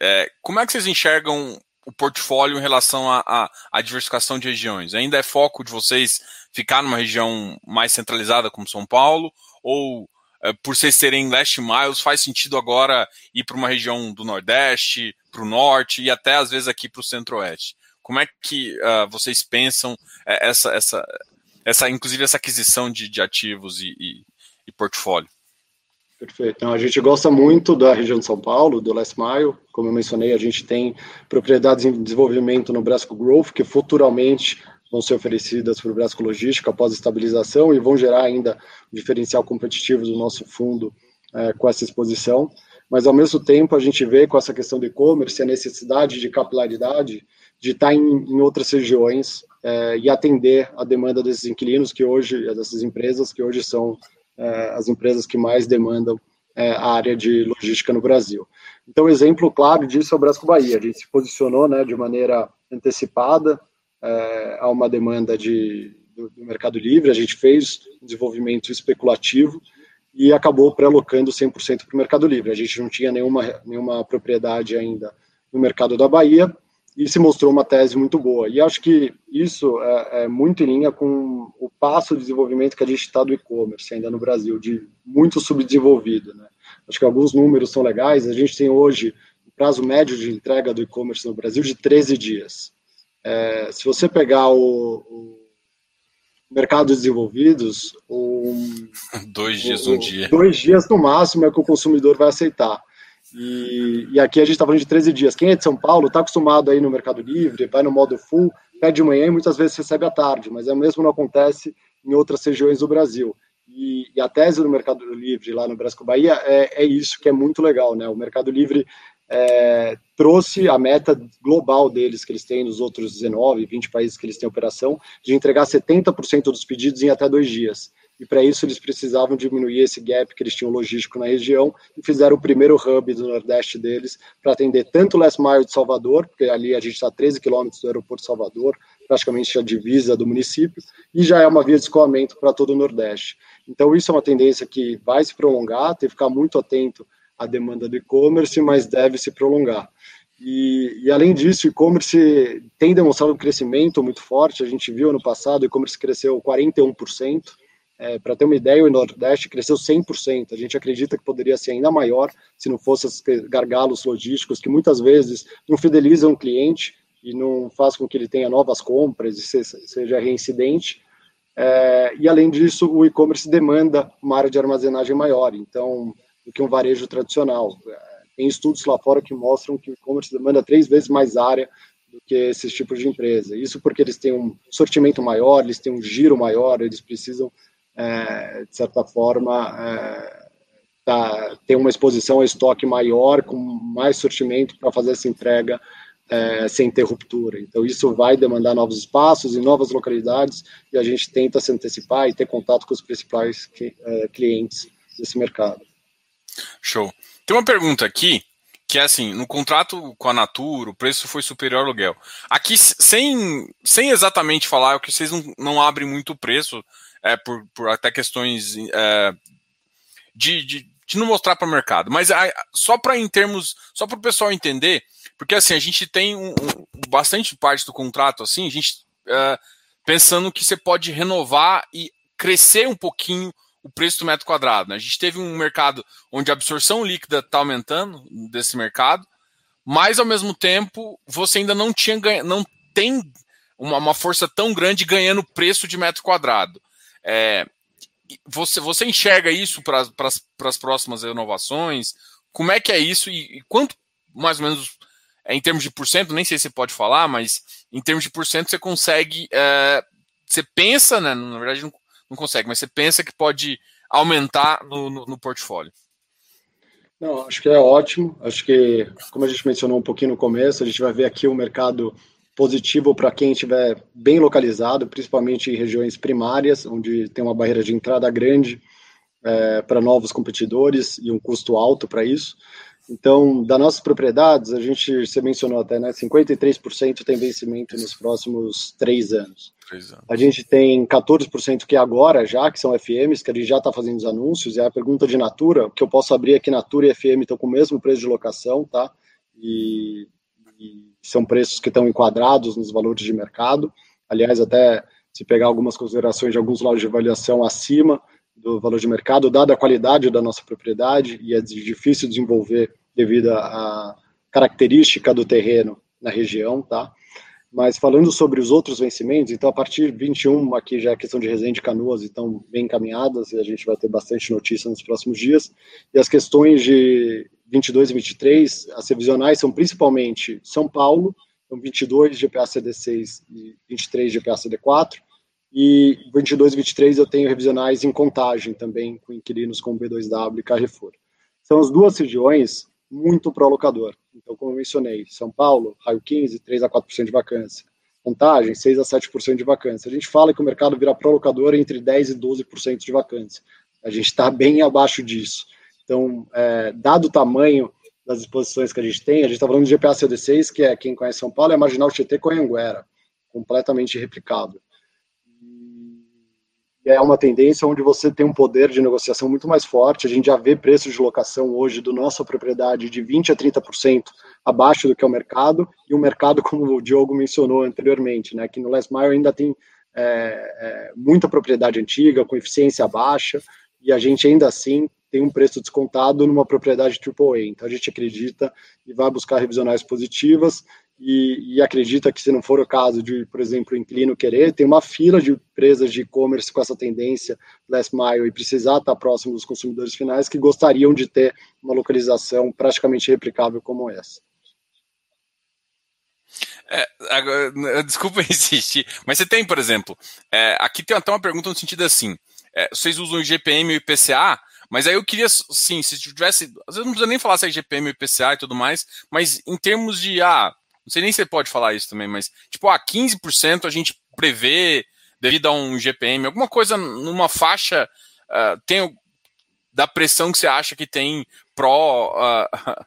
Speaker 1: é como é que vocês enxergam o portfólio em relação à diversificação de regiões? Ainda é foco de vocês ficar numa região mais centralizada como São Paulo? Ou é, por vocês serem last miles, faz sentido agora ir para uma região do Nordeste, para o Norte e até às vezes aqui para o Centro-Oeste? Como é que uh, vocês pensam é, essa, essa, essa, inclusive essa aquisição de, de ativos e, e, e portfólio?
Speaker 2: Perfeito. Então, a gente gosta muito da região de São Paulo, do Last Mile. Como eu mencionei, a gente tem propriedades em desenvolvimento no Brasco Growth, que futuramente vão ser oferecidas para o Brasco Logística após estabilização e vão gerar ainda diferencial competitivo do nosso fundo é, com essa exposição. Mas, ao mesmo tempo, a gente vê com essa questão do e-commerce a necessidade de capilaridade de estar em, em outras regiões é, e atender a demanda desses inquilinos que hoje, dessas empresas que hoje são é, as empresas que mais demandam é, a área de logística no Brasil. Então, exemplo claro disso é o Brasco Bahia. A gente se posicionou né, de maneira antecipada é, a uma demanda de, do, do, Mercado Livre, a gente fez um desenvolvimento especulativo e acabou pré-alocando 100% para o Mercado Livre. A gente não tinha nenhuma, nenhuma propriedade ainda no mercado da Bahia, e se mostrou uma tese muito boa. E acho que isso é, é muito em linha com o passo de desenvolvimento que a gente está do e-commerce ainda no Brasil, de muito subdesenvolvido. Né? Acho que alguns números são legais. A gente tem hoje o prazo médio de entrega do e-commerce no Brasil de 13 dias. É, se você pegar o, o mercados desenvolvidos, um,
Speaker 1: dois dias, um dia.
Speaker 2: Dois dias no máximo é que o consumidor vai aceitar. E, e aqui a gente está falando de 13 dias. Quem é de São Paulo está acostumado aí no Mercado Livre, vai no modo full, pede de manhã e muitas vezes recebe à tarde, mas é o mesmo não acontece em outras regiões do Brasil. E, e a tese do Mercado Livre lá no Brasco Bahia é, é isso que é muito legal, né? O Mercado Livre é, trouxe a meta global deles, que eles têm nos outros 19, 20 países que eles têm operação, de entregar 70% dos pedidos em até dois dias. E para isso eles precisavam diminuir esse gap que eles tinham logístico na região e fizeram o primeiro hub do Nordeste deles para atender tanto o Last Mile de Salvador, porque ali a gente está a 13 quilômetros do aeroporto de Salvador, praticamente a divisa do município, e já é uma via de escoamento para todo o Nordeste. Então isso é uma tendência que vai se prolongar, tem que ficar muito atento à demanda do e-commerce, mas deve se prolongar. E, e, além disso, o e-commerce tem demonstrado um crescimento muito forte. A gente viu ano passado, o e-commerce cresceu 41%. É, Para ter uma ideia, o Nordeste cresceu 100%. A gente acredita que poderia ser ainda maior se não fossem os gargalos logísticos que muitas vezes não fidelizam o cliente e não faz com que ele tenha novas compras e seja reincidente. É, e além disso, o e-commerce demanda uma área de armazenagem maior, então, do que um varejo tradicional. Tem estudos lá fora que mostram que o e-commerce demanda três vezes mais área do que esses tipos de empresa. Isso porque eles têm um sortimento maior, eles têm um giro maior, eles precisam, é, de certa forma, é, tá, ter uma exposição a estoque maior, com mais sortimento para fazer essa entrega é, sem ter ruptura. Então, isso vai demandar novos espaços e novas localidades, e a gente tenta se antecipar e ter contato com os principais é, clientes desse mercado.
Speaker 1: Show. Tem uma pergunta aqui que é assim, no contrato com a Natura, o preço foi superior ao aluguel. Aqui, sem, sem exatamente falar, é que vocês não, não abrem muito o preço, é, por, por até questões é, de, de, de, não mostrar para o mercado. Mas a, só para em termos, só para o pessoal entender, porque assim, a gente tem um, um, bastante parte do contrato, assim, a gente é, pensando que você pode renovar e crescer um pouquinho o preço do metro quadrado. Né? A gente teve um mercado onde a absorção líquida está aumentando desse mercado, mas ao mesmo tempo você ainda não tinha ganha, não tem uma, uma, força tão grande ganhando preço de metro quadrado. É, você, você enxerga isso para as próximas renovações? Como é que é isso e, e quanto mais ou menos é, em termos de porcento, nem sei se você pode falar, mas em termos de porcento você consegue, é, você pensa, né, na verdade não, não consegue, mas você pensa que pode aumentar no, no, no portfólio?
Speaker 2: Não, acho que é ótimo. Acho que, como a gente mencionou um pouquinho no começo, a gente vai ver aqui um mercado positivo para quem estiver bem localizado, principalmente em regiões primárias, onde tem uma barreira de entrada grande é, para novos competidores e um custo alto para isso. Então, das nossas propriedades, a gente, você mencionou até, né, 53% tem vencimento nos próximos três anos. A gente tem 14% que é agora já, que são FMs, que a gente já está fazendo os anúncios, e a pergunta de Natura, que eu posso abrir aqui, Natura e FM estão com o mesmo preço de locação, tá? E, e são preços que estão enquadrados nos valores de mercado. Aliás, até se pegar algumas considerações de alguns lojas de avaliação acima do valor de mercado, dada a qualidade da nossa propriedade, e é difícil desenvolver devido à característica do terreno na região, tá? Mas falando sobre os outros vencimentos, então a partir de 21, aqui já é questão de Resende Canoas, estão bem encaminhadas e a gente vai ter bastante notícia nos próximos dias. E as questões de 22 e 23, as revisionais são principalmente São Paulo, então 22 GPA CD6 e 23 GPA CD4, e 22 e 23 eu tenho revisionais em contagem também, com inquilinos como B2W e Carrefour. São as duas regiões muito para o locador. Então, como eu mencionei, São Paulo, raio 15, 3 a 4% de vacância. Contagem, 6 a 7% de vacância. A gente fala que o mercado vira pro locador entre 10 e 12% de vacância. A gente está bem abaixo disso. Então, é, dado o tamanho das exposições que a gente tem, a gente está falando de GPA CD6, que é quem conhece São Paulo, é Marginal Tietê com Anguera, completamente replicável é uma tendência onde você tem um poder de negociação muito mais forte. A gente já vê preços de locação hoje do nossa propriedade de 20% a 30% abaixo do que é o mercado, e o mercado, como o Diogo mencionou anteriormente, né, que no Last Mile ainda tem é, é, muita propriedade antiga, com eficiência baixa, e a gente ainda assim tem um preço descontado numa propriedade AAA. Então a gente acredita e vai buscar revisionais positivas e, e, acredita que se não for o caso de, por exemplo, o Inclino querer, tem uma fila de empresas de e-commerce com essa tendência last mile e precisar estar próximo dos consumidores finais que gostariam de ter uma localização praticamente replicável como essa.
Speaker 1: É, agora, desculpa insistir, mas você tem, por exemplo, é, aqui tem até uma pergunta no sentido assim: é, vocês usam o IGPM e o IPCA, mas aí eu queria, sim, se tivesse. Às vezes não precisa nem falar se é IGPM, IPCA e tudo mais, mas em termos de. Ah, não sei nem se você pode falar isso também, mas tipo, ah, 15% a gente prevê devido a um GPM, alguma coisa numa faixa uh, tem da pressão que você acha que tem pró. Uh,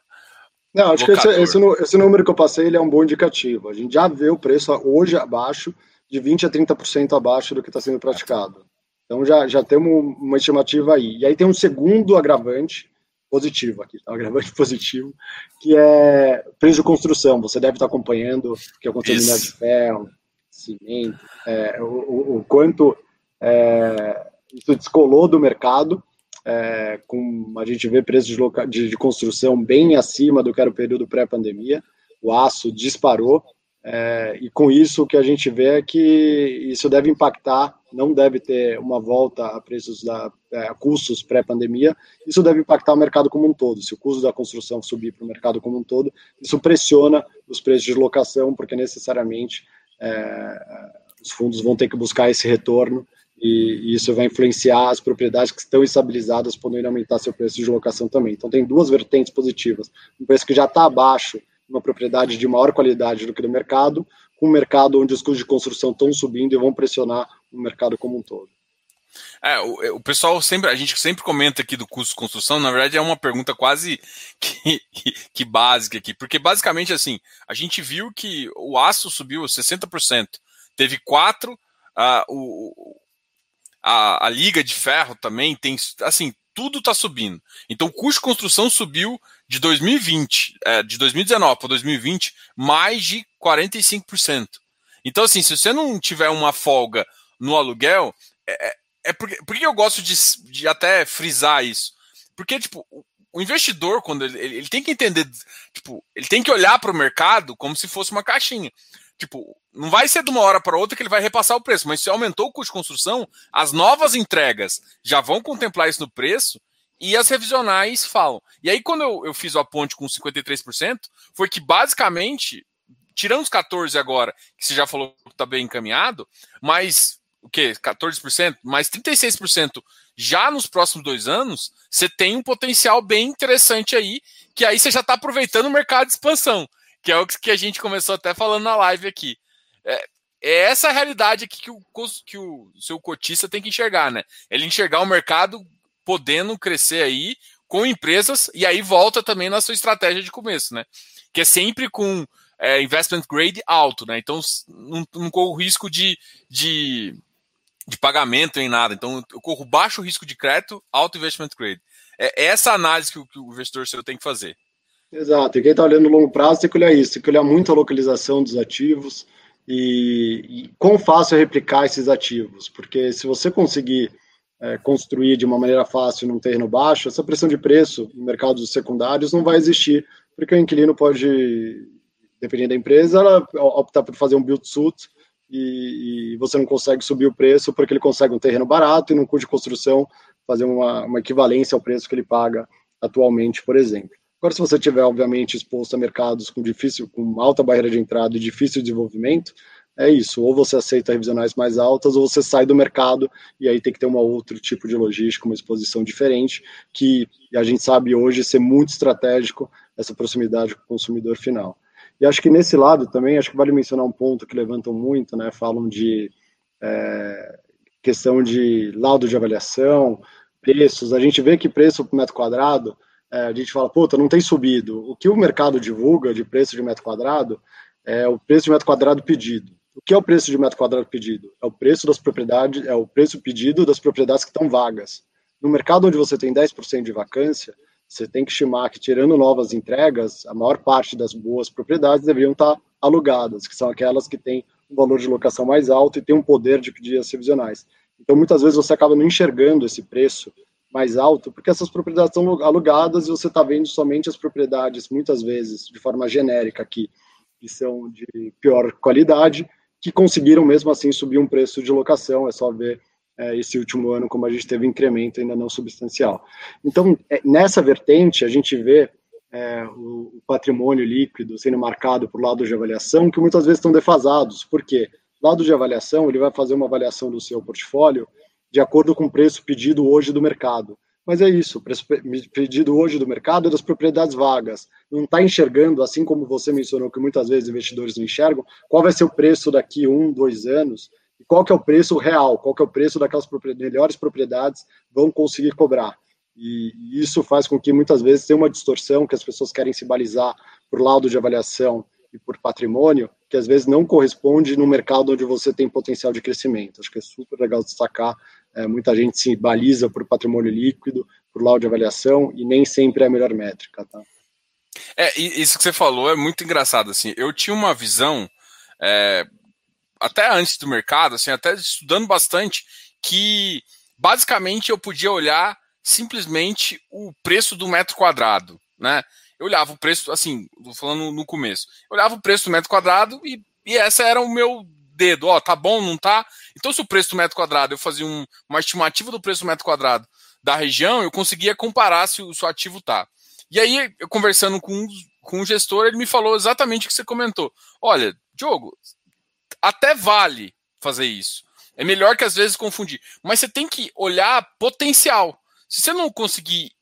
Speaker 2: Não, acho locador. que esse, esse, esse, número que eu passei ele é um bom indicativo. A gente já vê o preço hoje abaixo de 20% a 30% abaixo do que está sendo praticado. Então já, já temos uma estimativa aí. E aí tem um segundo agravante positivo aqui, tá? um agravante positivo, que é preço de construção. Você deve estar acompanhando que é o minério de ferro, cimento, é, o, o, quanto é, isso descolou do mercado. É, com a gente vê preços de, de, de, construção bem acima do que era o período pré-pandemia, o aço disparou, é, e com isso o que a gente vê é que isso deve impactar, não deve ter uma volta a preços da é, a custos pré-pandemia, isso deve impactar o mercado como um todo. Se o custo da construção subir para o mercado como um todo, isso pressiona os preços de locação, porque necessariamente é, os fundos vão ter que buscar esse retorno e, e, isso vai influenciar as propriedades que estão estabilizadas, podendo aumentar seu preço de locação também. Então tem duas vertentes positivas: um preço que já está abaixo uma propriedade de maior qualidade do que do mercado, com um mercado onde os custos de construção estão subindo e vão pressionar o mercado como um todo.
Speaker 1: É, o, é, o, pessoal sempre, a gente sempre comenta aqui do custo de construção, na verdade é uma pergunta quase que, que, básica aqui, porque basicamente assim, a gente viu que o aço subiu 60%, teve quatro, uh, o, a, a liga de ferro também tem, assim, tudo está subindo. Então o custo de construção subiu de 2020, é, de 2019 para 2020, mais de 45%. Então, assim, se você não tiver uma folga no aluguel, é, é, é porque, porque eu gosto de, de até frisar isso. Porque, tipo, o investidor, quando ele, ele tem que entender, tipo, ele tem que olhar para o mercado como se fosse uma caixinha. Tipo, não vai ser de uma hora para outra que ele vai repassar o preço, mas se aumentou o custo de construção, as novas entregas já vão contemplar isso no preço e as revisionais falam. E aí, quando eu, eu fiz a ponte com 53%, foi que basicamente, tirando os 14% agora, que você já falou que está bem encaminhado, mas o que? 14%, mais 36% já nos próximos dois anos, você tem um potencial bem interessante aí, que aí você já está aproveitando o mercado de expansão, que é o que a gente começou até falando na live aqui. É, é essa a realidade aqui que o, que o seu cotista tem que enxergar, né? Ele enxergar o mercado podendo crescer aí com empresas, e aí volta também na sua estratégia de começo, né? Que é sempre com é, investment grade alto, né? Então não, não corro risco de, de, de pagamento em nada. Então eu corro baixo risco de crédito, alto investment grade. É, é essa análise que o, que o investidor seu tem que fazer.
Speaker 2: Exato, e quem está olhando longo prazo tem que olhar isso, tem que olhar muito a localização dos ativos e, e quão fácil é replicar esses ativos, porque se você conseguir é, construir de uma maneira fácil num terreno baixo, essa pressão de preço em mercados secundários não vai existir, porque o inquilino pode, dependendo da empresa, ela optar por fazer um build-suit e, e, você não consegue subir o preço porque ele consegue um terreno barato e num custo de construção fazer uma, uma equivalência ao preço que ele paga atualmente, por exemplo. Agora, se você tiver, obviamente, exposto a mercados com difícil, com alta barreira de entrada e difícil desenvolvimento, é isso, ou você aceita revisionais mais altas, ou você sai do mercado, e aí tem que ter um outro tipo de logística, uma exposição diferente, que a gente sabe hoje ser muito estratégico essa proximidade com o consumidor final. E acho que nesse lado também, acho que vale mencionar um ponto que levantam muito, né, falam de é, questão de laudo de avaliação, preços, a gente vê que preço por metro quadrado, é, a gente fala, puta, não tem subido. O que o mercado divulga de preço de metro quadrado é o preço de metro quadrado pedido. O que é o preço de metro quadrado pedido? É o preço das propriedades, é o preço pedido das propriedades que estão vagas. No mercado onde você tem 10% de vacância, você tem que estimar que, tirando novas entregas, a maior parte das boas propriedades deveriam estar alugadas, que são aquelas que têm um valor de locação mais alto e têm um poder de pedir as revisionais. Então, muitas vezes você acaba não enxergando esse preço mais alto, porque essas propriedades estão alugadas e você está vendo somente as propriedades, muitas vezes, de forma genérica aqui, que são de pior qualidade, que conseguiram mesmo assim subir um preço de locação. É só ver é, esse último ano como a gente teve incremento ainda não substancial. Então, é, nessa vertente, a gente vê é, o, patrimônio líquido sendo marcado por lado de avaliação, que muitas vezes estão defasados. Por quê? Lado de avaliação, ele vai fazer uma avaliação do seu portfólio de acordo com o preço pedido hoje do mercado. Mas é isso, o preço pedido hoje do mercado é das propriedades vagas. Não está enxergando, assim como você mencionou, que muitas vezes investidores não enxergam, qual vai ser o preço daqui um, dois anos. e qual que é o preço real, qual que é o preço daquelas propriedades, melhores propriedades vão conseguir cobrar. E isso faz com que muitas vezes tenha uma distorção, que as pessoas querem se balizar por laudo de avaliação e por patrimônio, que às vezes não corresponde no mercado onde você tem potencial de crescimento. Acho que é super legal destacar. É, muita gente se baliza por patrimônio líquido, por laudo de avaliação, e nem sempre é a melhor métrica. Tá?
Speaker 1: É, isso que você falou é muito engraçado. Assim, eu tinha uma visão, é, até antes do mercado, assim, até estudando bastante, que basicamente eu podia olhar simplesmente o preço do metro quadrado, né? Eu olhava o preço, assim, falando no começo, eu olhava o preço do metro quadrado e, e essa era o meu dedo, ó, tá bom, não tá? Então, se o preço do metro quadrado, eu fazia um, uma estimativa do preço do metro quadrado da região, eu conseguia comparar se o, se o ativo tá. E aí, eu conversando com, com o gestor, ele me falou exatamente o que você comentou. Olha, Diogo, até vale fazer isso. É melhor que às vezes confundir. Mas você tem que olhar potencial. Se você não conseguir.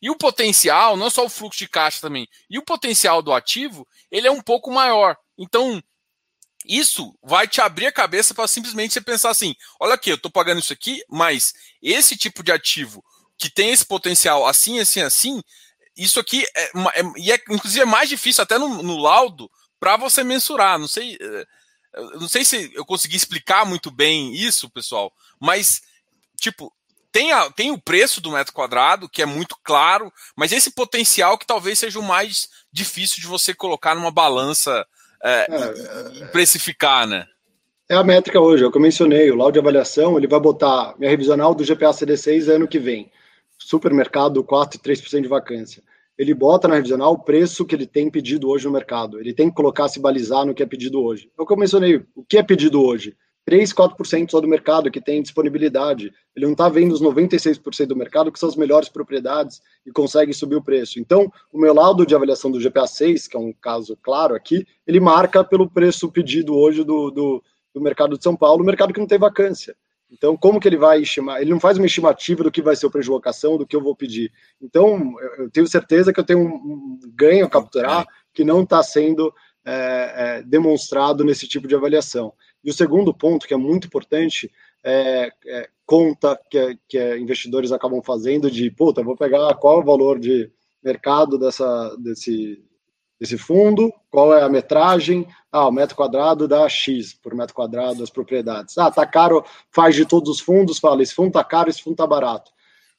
Speaker 1: E o potencial, não só o fluxo de caixa também, e o potencial do ativo, ele é um pouco maior. Então, isso vai te abrir a cabeça para simplesmente você pensar assim: olha aqui, eu estou pagando isso aqui, mas esse tipo de ativo que tem esse potencial assim, assim, assim, isso aqui é, é é, inclusive é mais difícil até no, no laudo para você mensurar. Não sei, eh, não sei se eu consegui explicar muito bem isso, pessoal, mas tipo tem, a, tem o preço do metro quadrado, que é muito claro, mas esse potencial que talvez seja o mais difícil de você colocar numa balança é, é, precificar, né?
Speaker 2: É a métrica hoje, é o que eu mencionei, o laudo de avaliação, ele vai botar minha revisional do GPA CD6 ano que vem, supermercado 4 e 3% de vacância. Ele bota na revisional o preço que ele tem pedido hoje no mercado. Ele tem que colocar, se balizar no que é pedido hoje. É o que eu mencionei, o que é pedido hoje? 3, 4% só do mercado que tem disponibilidade. Ele não está vendo os 96% do mercado, que são as melhores propriedades e consegue subir o preço. Então, o meu laudo de avaliação do GPA 6, que é um caso claro aqui, ele marca pelo preço pedido hoje do, do, do mercado de São Paulo, mercado que não tem vacância. Então, como que ele vai estimar? Ele não faz uma estimativa do que vai ser o locação, do que eu vou pedir. Então, eu tenho certeza que eu tenho um ganho a capturar que não está sendo é, é, demonstrado nesse tipo de avaliação. E o segundo ponto, que é muito importante, é, é conta que, que investidores acabam fazendo de, puta, vou pegar qual é o valor de mercado dessa, desse, desse fundo, qual é a metragem, ah, o metro quadrado dá X por metro quadrado as propriedades. Ah, tá caro, faz de todos os fundos, fala, esse fundo tá caro, esse fundo tá barato.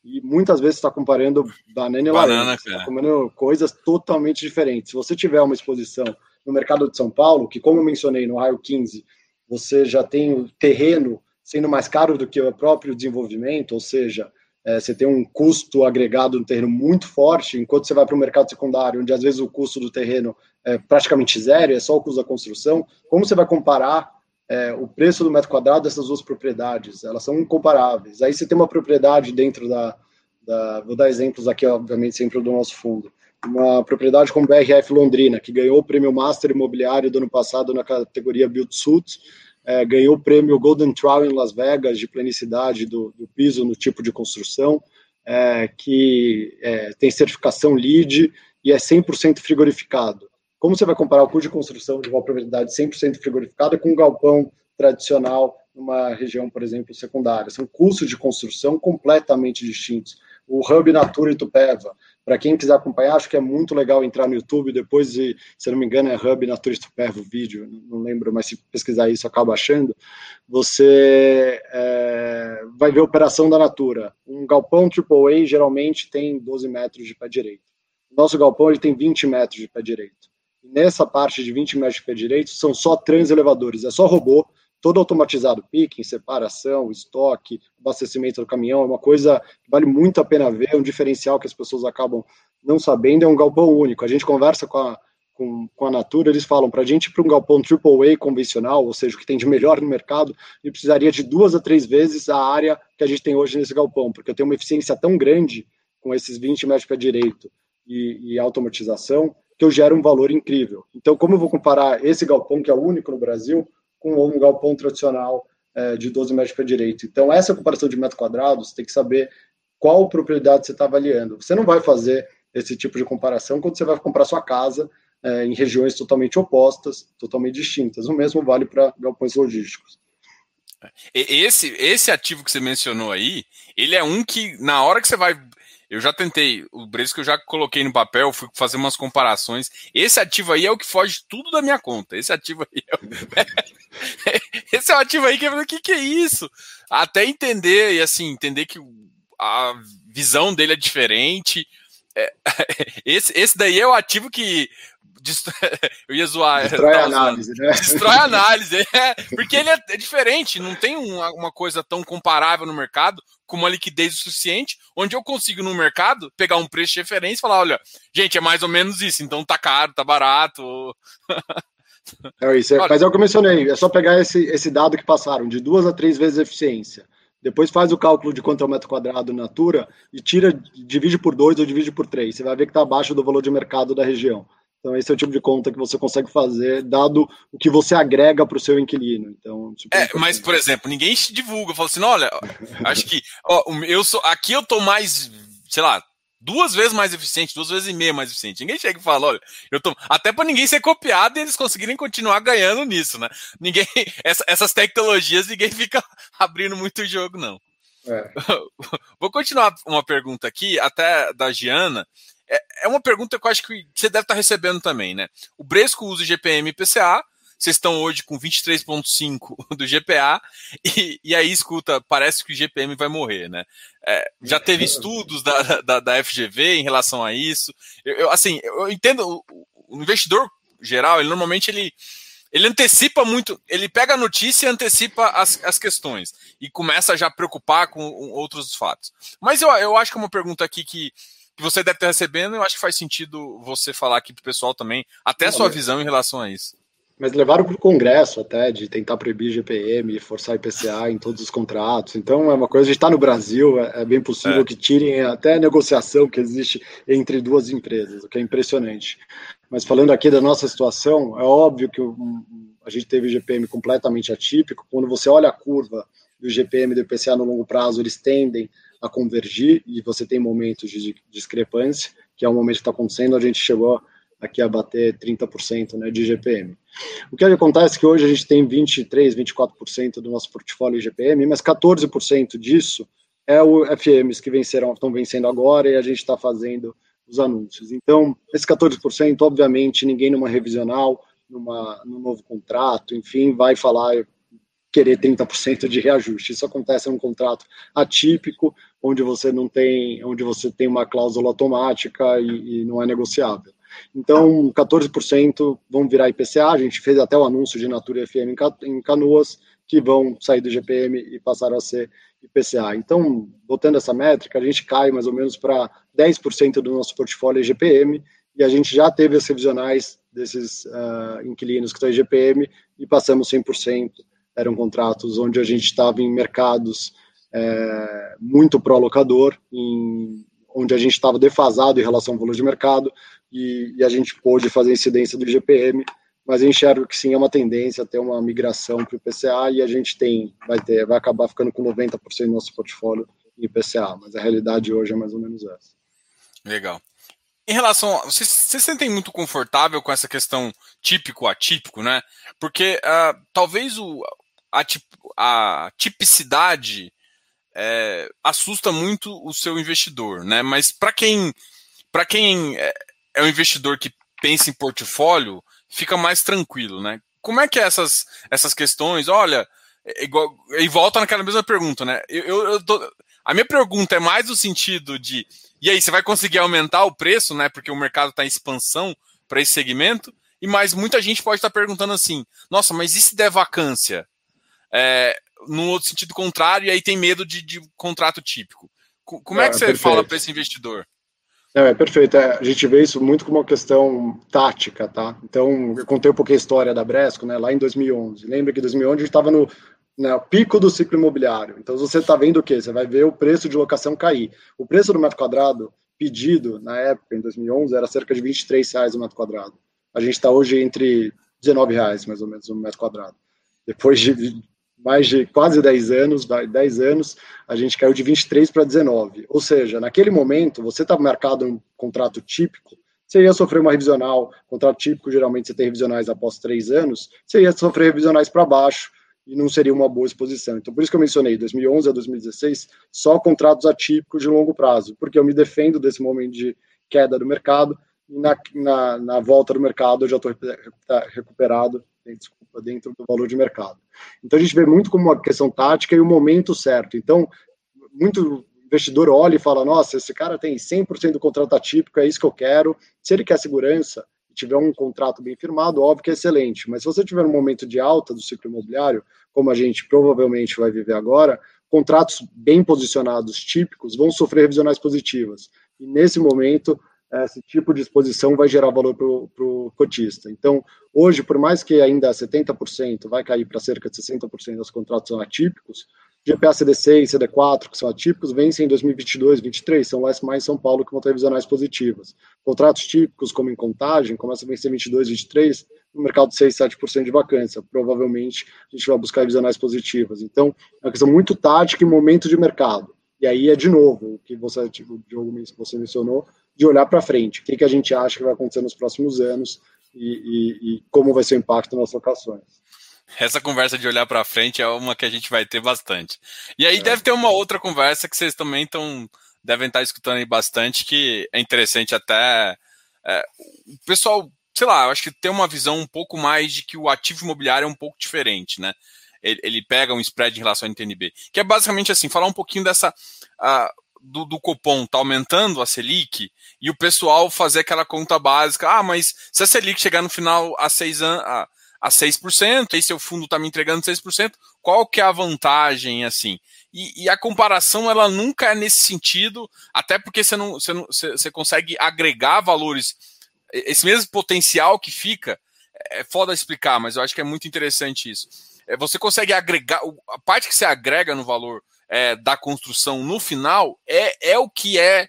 Speaker 2: E muitas vezes está comparando banana e laranja, está comparando coisas totalmente diferentes. Se você tiver uma exposição no mercado de São Paulo, que como eu mencionei no raio 15, você já tem o terreno sendo mais caro do que o próprio desenvolvimento, ou seja, é, você tem um custo agregado no terreno muito forte, enquanto você vai para o mercado secundário, onde às vezes o custo do terreno é praticamente zero, é só o custo da construção, como você vai comparar é, o preço do metro quadrado dessas duas propriedades? Elas são incomparáveis. Aí você tem uma propriedade dentro da, da vou dar exemplos aqui, obviamente, sempre do nosso fundo, uma propriedade como BRF Londrina, que ganhou o prêmio Master Imobiliário do ano passado na categoria Build Suits, é, ganhou o prêmio Golden Trial em Las Vegas de planicidade do, do piso no tipo de construção, é, que é, tem certificação LEED e é 100% frigorificado. Como você vai comparar o custo de construção de uma propriedade 100% frigorificada com um galpão tradicional numa região, por exemplo, secundária? São custos de construção completamente distintos. O Hub Natura Itupeva, para quem quiser acompanhar, acho que é muito legal entrar no YouTube depois e, se não me engano, é Hub na Turista Pervo vídeo, não lembro, mas se pesquisar isso acaba achando. Você é, vai ver operação da Natura. Um galpão AAA geralmente tem 12 metros de pé direito. Nosso galpão ele tem 20 metros de pé direito. nessa parte de 20 metros de pé direito são só transelevadores, é só robô todo automatizado, picking, separação, estoque, abastecimento do caminhão, é uma coisa que vale muito a pena ver, é um diferencial que as pessoas acabam não sabendo, é um galpão único. A gente conversa com a, com, com a Natura, eles falam, para a gente ir para um galpão AAA convencional, ou seja, o que tem de melhor no mercado, gente precisaria de duas a três vezes a área que a gente tem hoje nesse galpão, porque eu tenho uma eficiência tão grande com esses 20 metros para direito e, e automatização, que eu gero um valor incrível. Então, como eu vou comparar esse galpão, que é o único no Brasil, com um galpão tradicional é, de 12 metros para direito. Então, essa comparação de metro quadrado, você tem que saber qual propriedade você está avaliando. Você não vai fazer esse tipo de comparação quando você vai comprar sua casa é, em regiões totalmente opostas, totalmente distintas. O mesmo vale para galpões logísticos.
Speaker 1: Esse, esse ativo que você mencionou aí, ele é um que, na hora que você vai. Eu já tentei, o Bresco eu já coloquei no papel, fui fazer umas comparações. Esse ativo aí é o que foge tudo da minha conta. Esse ativo aí é o... Esse é o ativo aí que o que, que é isso? Até entender, e assim, entender que a visão dele é diferente. É, esse, esse daí é o ativo que eu ia zoar.
Speaker 2: Destrói a análise, né?
Speaker 1: Destrói a análise, é, porque ele é, é diferente, não tem uma, uma, coisa tão comparável no mercado com uma liquidez o suficiente, onde eu consigo no mercado pegar um preço de referência e falar, olha, gente, é mais ou menos isso, então tá caro, tá barato.
Speaker 2: É isso, é, mas é o que eu mencionei, é só pegar esse, esse dado que passaram, de duas a três vezes a eficiência. Depois faz o cálculo de quanto é o metro quadrado natura e tira, divide por dois ou divide por três. Você vai ver que está abaixo do valor de mercado da região. Então, esse é o tipo de conta que você consegue fazer, dado o que você agrega para o seu inquilino. Então,
Speaker 1: é, mas, por exemplo, ninguém divulga, fala assim, olha, acho que ó, eu sou, aqui eu tô mais, sei lá, duas vezes mais eficiente, duas vezes e meia mais eficiente. Ninguém chega e fala, olha, eu tô. Até para ninguém ser copiado e eles conseguirem continuar ganhando nisso, né? Ninguém. Essa, essas tecnologias, ninguém fica abrindo muito jogo, não. É. Vou continuar uma pergunta aqui, até da Giana. É, é uma pergunta que eu acho que você deve estar recebendo também, né? O Bresco usa GPM e PCA, vocês estão hoje com 23,5 do GPA, e, e, aí, escuta, parece que o GPM vai morrer, né? É, já teve estudos da, da, da, FGV em relação a isso. Eu, eu assim, eu entendo, o, o, investidor geral, ele normalmente ele, ele antecipa muito, ele pega a notícia e antecipa as, as questões, e começa a já preocupar com outros fatos. Mas eu, eu acho que é uma pergunta aqui que que você deve estar recebendo, eu acho que faz sentido você falar aqui para o pessoal também, até a sua visão em relação a isso.
Speaker 2: Mas levaram para o Congresso até, de tentar proibir GPM, forçar IPCA em todos os contratos. Então é uma coisa, a gente está no Brasil, é, é bem possível é. que tirem até a negociação que existe entre duas empresas, o que é impressionante. Mas falando aqui da nossa situação, é óbvio que a gente teve GPM completamente atípico. Quando você olha a curva do GPM e do IPCA no longo prazo, eles tendem a convergir e você tem momentos de discrepância, que é o momento que está acontecendo, a gente chegou aqui a bater 30% né, de GPM. O que acontece é que hoje a gente tem 23, 24% do nosso portfólio GPM, mas 14% disso é o FMs que venceram, estão vencendo agora e a gente está fazendo os anúncios. Então, esse 14%, obviamente, ninguém numa revisional, numa, num novo contrato, enfim, vai falar querer 30% de reajuste. Isso acontece num contrato atípico, onde você não tem, onde você tem uma cláusula automática e, e não é negociável. Então, 14% vão virar IPCA, a gente fez até o anúncio de Natura FM em Canoas, que vão sair do GPM e passaram a ser IPCA. Então, botando essa métrica, a gente cai mais ou menos para 10% do nosso portfólio GPM, e a gente já teve as revisionais desses uh, inquilinos que estão em GPM e passamos 100% eram contratos onde a gente estava em mercados é, muito pró-locador, onde a gente estava defasado em relação ao valor de mercado, e, e, a gente pôde fazer incidência do IGPM, mas eu enxergo que sim, é uma tendência a ter uma migração para o IPCA, e a gente tem, vai ter, vai acabar ficando com 90% do nosso portfólio em IPCA, mas a realidade hoje é mais ou menos essa.
Speaker 1: Legal. Em relação. Vocês se sentem muito confortável com essa questão típico-atípico, né? Porque uh, talvez o, a, a tipicidade é, assusta muito o seu investidor, né? Mas para quem para quem é, é um investidor que pensa em portfólio, fica mais tranquilo, né? Como é que é essas essas questões? Olha, é igual, e volta naquela mesma pergunta, né? Eu, eu, eu tô, a minha pergunta é mais no sentido de e aí, você vai conseguir aumentar o preço, né? Porque o mercado está em expansão para esse segmento. E mais muita gente pode estar tá perguntando assim: nossa, mas e se der vacância? é, no outro sentido contrário, e aí tem medo de, de contrato típico. Como é, é que você perfeito. fala para esse investidor?
Speaker 2: É, é perfeito. É, a gente vê isso muito como uma questão tática, tá? Então, eu contei um pouquinho a história da Bresco, né, lá em 2011. Lembra que em 2011 a gente estava no, no pico do ciclo imobiliário. Então, você está vendo o quê? Você vai ver o preço de locação cair. O preço do metro quadrado pedido, na época, em 2011, era cerca de 23 reais o metro quadrado. A gente está hoje entre 19 reais, mais ou menos, o metro quadrado. Depois de mais de quase 10 anos, 10 anos, a gente caiu de 23 para 19. Ou seja, naquele momento, você está marcado um contrato típico, você ia sofrer uma revisional, contrato típico, geralmente você tem revisionais após três anos, você ia sofrer revisionais para baixo, e não seria uma boa exposição. Então, por isso que eu mencionei 2011 a 2016, só contratos atípicos de longo prazo, porque eu me defendo desse momento de queda do mercado e na, na, na volta do mercado eu já estou recuperado, desculpa, dentro do valor de mercado. Então, a gente vê muito como uma questão tática e o momento certo. Então, muito investidor olha e fala: nossa, esse cara tem 100% do contrato atípico, é isso que eu quero. Se ele quer segurança, tiver um contrato bem firmado, óbvio que é excelente. Mas se você tiver um momento de alta do ciclo imobiliário, como a gente provavelmente vai viver agora, contratos bem posicionados, típicos, vão sofrer revisionais positivas. E nesse momento, esse tipo de exposição vai gerar valor para o cotista. Então, hoje, por mais que ainda 70% vai cair para cerca de 60% dos contratos são atípicos, GPA CD6 e CD4, que são atípicos, vencem em 2022 2023, são lá mais São Paulo que vão ter revisionais positivas. Contratos típicos, como em contagem, começam a vencer 22 23, no mercado de 6, 7% de vacância. Provavelmente a gente vai buscar revisionais positivas. Então, é uma questão muito tática e momento de mercado. E aí é de novo o que você, tipo, Diogo, você mencionou, de olhar para frente. O que, que a gente acha que vai acontecer nos próximos anos e, e, e como vai ser o impacto nas locações.
Speaker 1: Essa conversa de olhar para frente é uma que a gente vai ter bastante. E aí é. deve ter uma outra conversa que vocês também estão devem estar escutando aí bastante, que é interessante até. É, o pessoal, sei lá, eu acho que tem uma visão um pouco mais de que o ativo imobiliário é um pouco diferente, né? Ele, ele pega um spread em relação ao NTNB, que é basicamente assim, falar um pouquinho dessa. Uh, do, do Copom tá aumentando a Selic e o pessoal fazer aquela conta básica, ah, mas se a Selic chegar no final a seis anos, a, a 6%, aí seu fundo está me entregando 6%, qual que é a vantagem, assim? E, e, a comparação, ela nunca é nesse sentido, até porque você, não, você, não, você consegue agregar valores, esse mesmo potencial que fica, é foda explicar, mas eu acho que é muito interessante isso. É, você consegue agregar, a parte que você agrega no valor é, da construção no final é, é o que é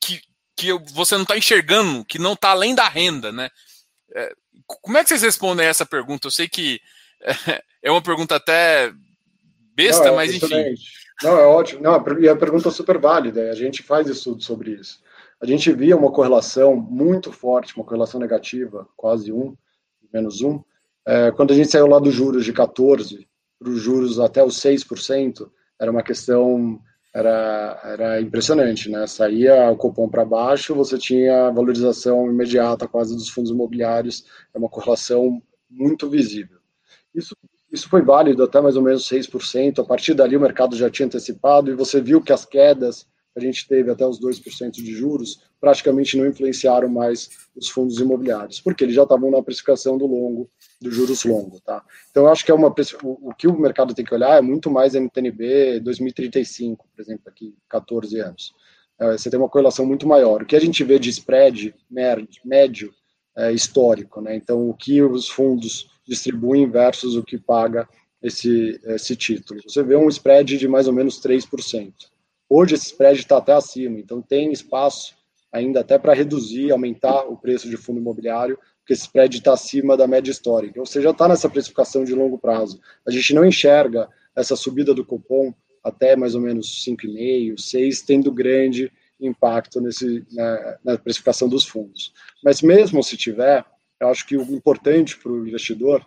Speaker 1: que, que você não está enxergando, que não está além da renda, né? É, como é que vocês respondem a essa pergunta? Eu sei que é uma pergunta até besta, não, é mas enfim.
Speaker 2: Não, é ótimo. Não, e a pergunta é super válida. A gente faz estudo sobre isso. A gente via uma correlação muito forte, uma correlação negativa, quase um, menos um, é, quando a gente saiu lá dos juros de 14 para os juros até os 6%, era uma questão era, era impressionante, né? Saía o cupom para baixo, você tinha valorização imediata quase dos fundos imobiliários, é uma correlação muito visível. Isso, isso foi válido até mais ou menos 6%, a partir dali o mercado já tinha antecipado e você viu que as quedas que a gente teve até os 2% de juros praticamente não influenciaram mais os fundos imobiliários, porque eles já estavam na precificação do longo dos juros longos, tá? Então, eu acho que é uma o, que o mercado tem que olhar é muito mais NTNB 2035, por exemplo, aqui 14 anos. É, você tem uma correlação muito maior. O que a gente vê de spread médio é, histórico, né? Então, o que os fundos distribuem versus o que paga esse, esse título. Você vê um spread de mais ou menos 3%. Hoje esse spread está até acima, então tem espaço ainda até para reduzir, aumentar o preço de fundo imobiliário porque esse spread está acima da média histórica. Ou seja, está nessa precificação de longo prazo. A gente não enxerga essa subida do cupom até mais ou menos 5,5, 6, tendo grande impacto nesse, na, na precificação dos fundos. Mas mesmo se tiver, eu acho que o importante para o investidor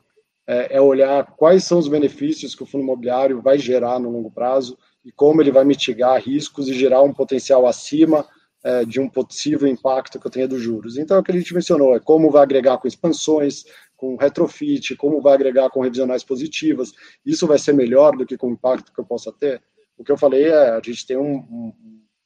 Speaker 2: é, é, olhar quais são os benefícios que o fundo imobiliário vai gerar no longo prazo e como ele vai mitigar riscos e gerar um potencial acima é, de um possível impacto que eu tenha dos juros. Então, é o que a gente mencionou é como vai agregar com expansões, com retrofit, como vai agregar com revisionais positivas. Isso vai ser melhor do que com o impacto que eu possa ter? O que eu falei é, a gente tem um, um,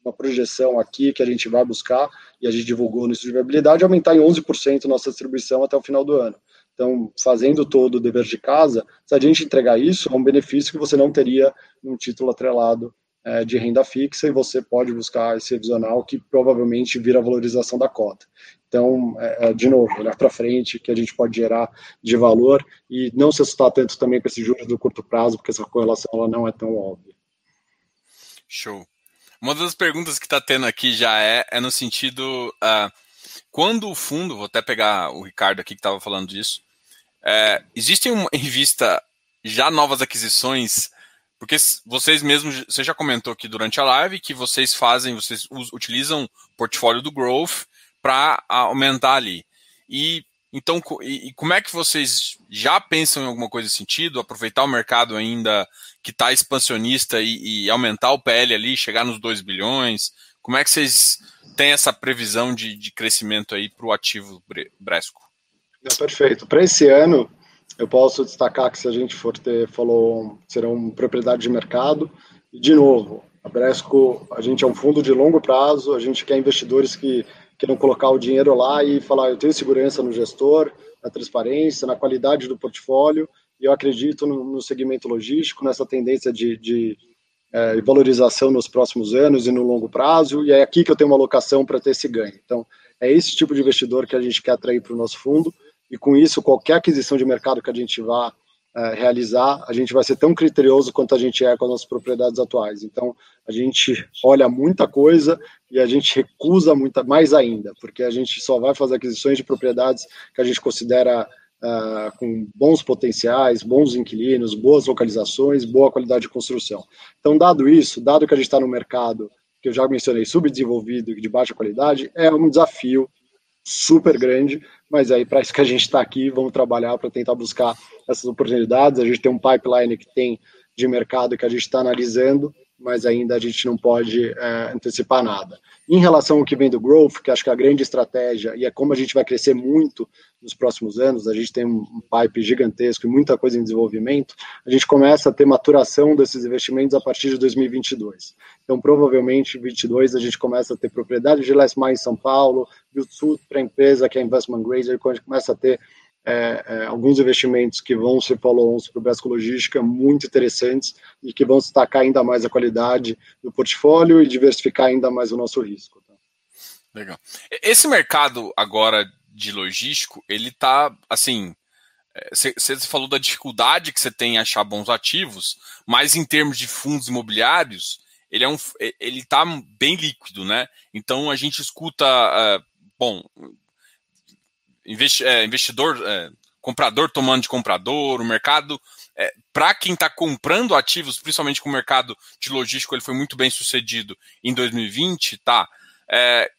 Speaker 2: uma projeção aqui que a gente vai buscar, e a gente divulgou no estudo de viabilidade, aumentar em 11% nossa distribuição até o final do ano. Então, fazendo todo o dever de casa, se a gente entregar isso, é um benefício que você não teria num título atrelado é, de renda fixa e você pode buscar esse revisional que provavelmente vira valorização da cota. Então, é, é de novo, olhar para frente que a gente pode gerar de valor e não se assustar tanto também com esses juros do curto prazo, porque essa correlação ela não é tão óbvia.
Speaker 1: Show. Uma das perguntas que está tendo aqui já é, é no sentido, uh, quando o fundo, vou até pegar o Ricardo aqui que estava falando disso, é, em vista já novas aquisições porque vocês mesmos, você já comentou aqui durante a live que vocês fazem, vocês utilizam o portfólio do Growth para aumentar ali. E Então, e, como é que vocês já pensam em alguma coisa nesse sentido? Aproveitar o mercado ainda que está expansionista e, e, aumentar o PL ali, chegar nos 2 bilhões? Como é que vocês têm essa previsão de, de crescimento aí para o ativo Bresco?
Speaker 2: É, perfeito. Para esse ano, eu posso destacar que se a gente for ter, falou, serão propriedade de mercado. E, de novo, a Bresco, a gente é um fundo de longo prazo, a gente quer investidores que queiram colocar o dinheiro lá e falar, eu tenho segurança no gestor, na transparência, na qualidade do portfólio, e eu acredito no, no segmento logístico, nessa tendência de, de é, valorização nos próximos anos e no longo prazo, e é aqui que eu tenho uma alocação para ter esse ganho. Então, é esse tipo de investidor que a gente quer atrair para o nosso fundo, e com isso, qualquer aquisição de mercado que a gente vá é, realizar, a gente vai ser tão criterioso quanto a gente é com as nossas propriedades atuais. Então, a gente olha muita coisa e a gente recusa muita mais ainda, porque a gente só vai fazer aquisições de propriedades que a gente considera uh, com bons potenciais, bons inquilinos, boas localizações, boa qualidade de construção. Então, dado isso, dado que a gente está no mercado que eu já mencionei, subdesenvolvido e de baixa qualidade, é um desafio super grande, mas aí para isso que a gente está aqui, vamos trabalhar para tentar buscar essas oportunidades. A gente tem um pipeline que tem de mercado que a gente está analisando, mas ainda a gente não pode é, antecipar nada. Em relação ao que vem do growth, que acho que é a grande estratégia e é como a gente vai crescer muito nos próximos anos, a gente tem um pipe gigantesco e muita coisa em desenvolvimento, a gente começa a ter maturação desses investimentos a partir de 2022. Então, provavelmente, em 2022, a gente começa a ter propriedade de last em São Paulo, build para a empresa que é Investment Grade, a gente começa a ter é, é, alguns investimentos que vão ser follow-ons para o Bresco Logística muito interessantes e que vão destacar ainda mais a qualidade do portfólio e diversificar ainda mais o nosso risco. Tá?
Speaker 1: Legal. Esse mercado agora de logístico, ele está assim. Você é, falou da dificuldade que você tem em achar bons ativos, mas em termos de fundos imobiliários, ele é um, ele está bem líquido, né? Então a gente escuta, uh, bom, investi é, investidor, é, comprador tomando de comprador, o mercado, é, para quem está comprando ativos, principalmente com o mercado de logístico, ele foi muito bem sucedido em 2020, tá? É,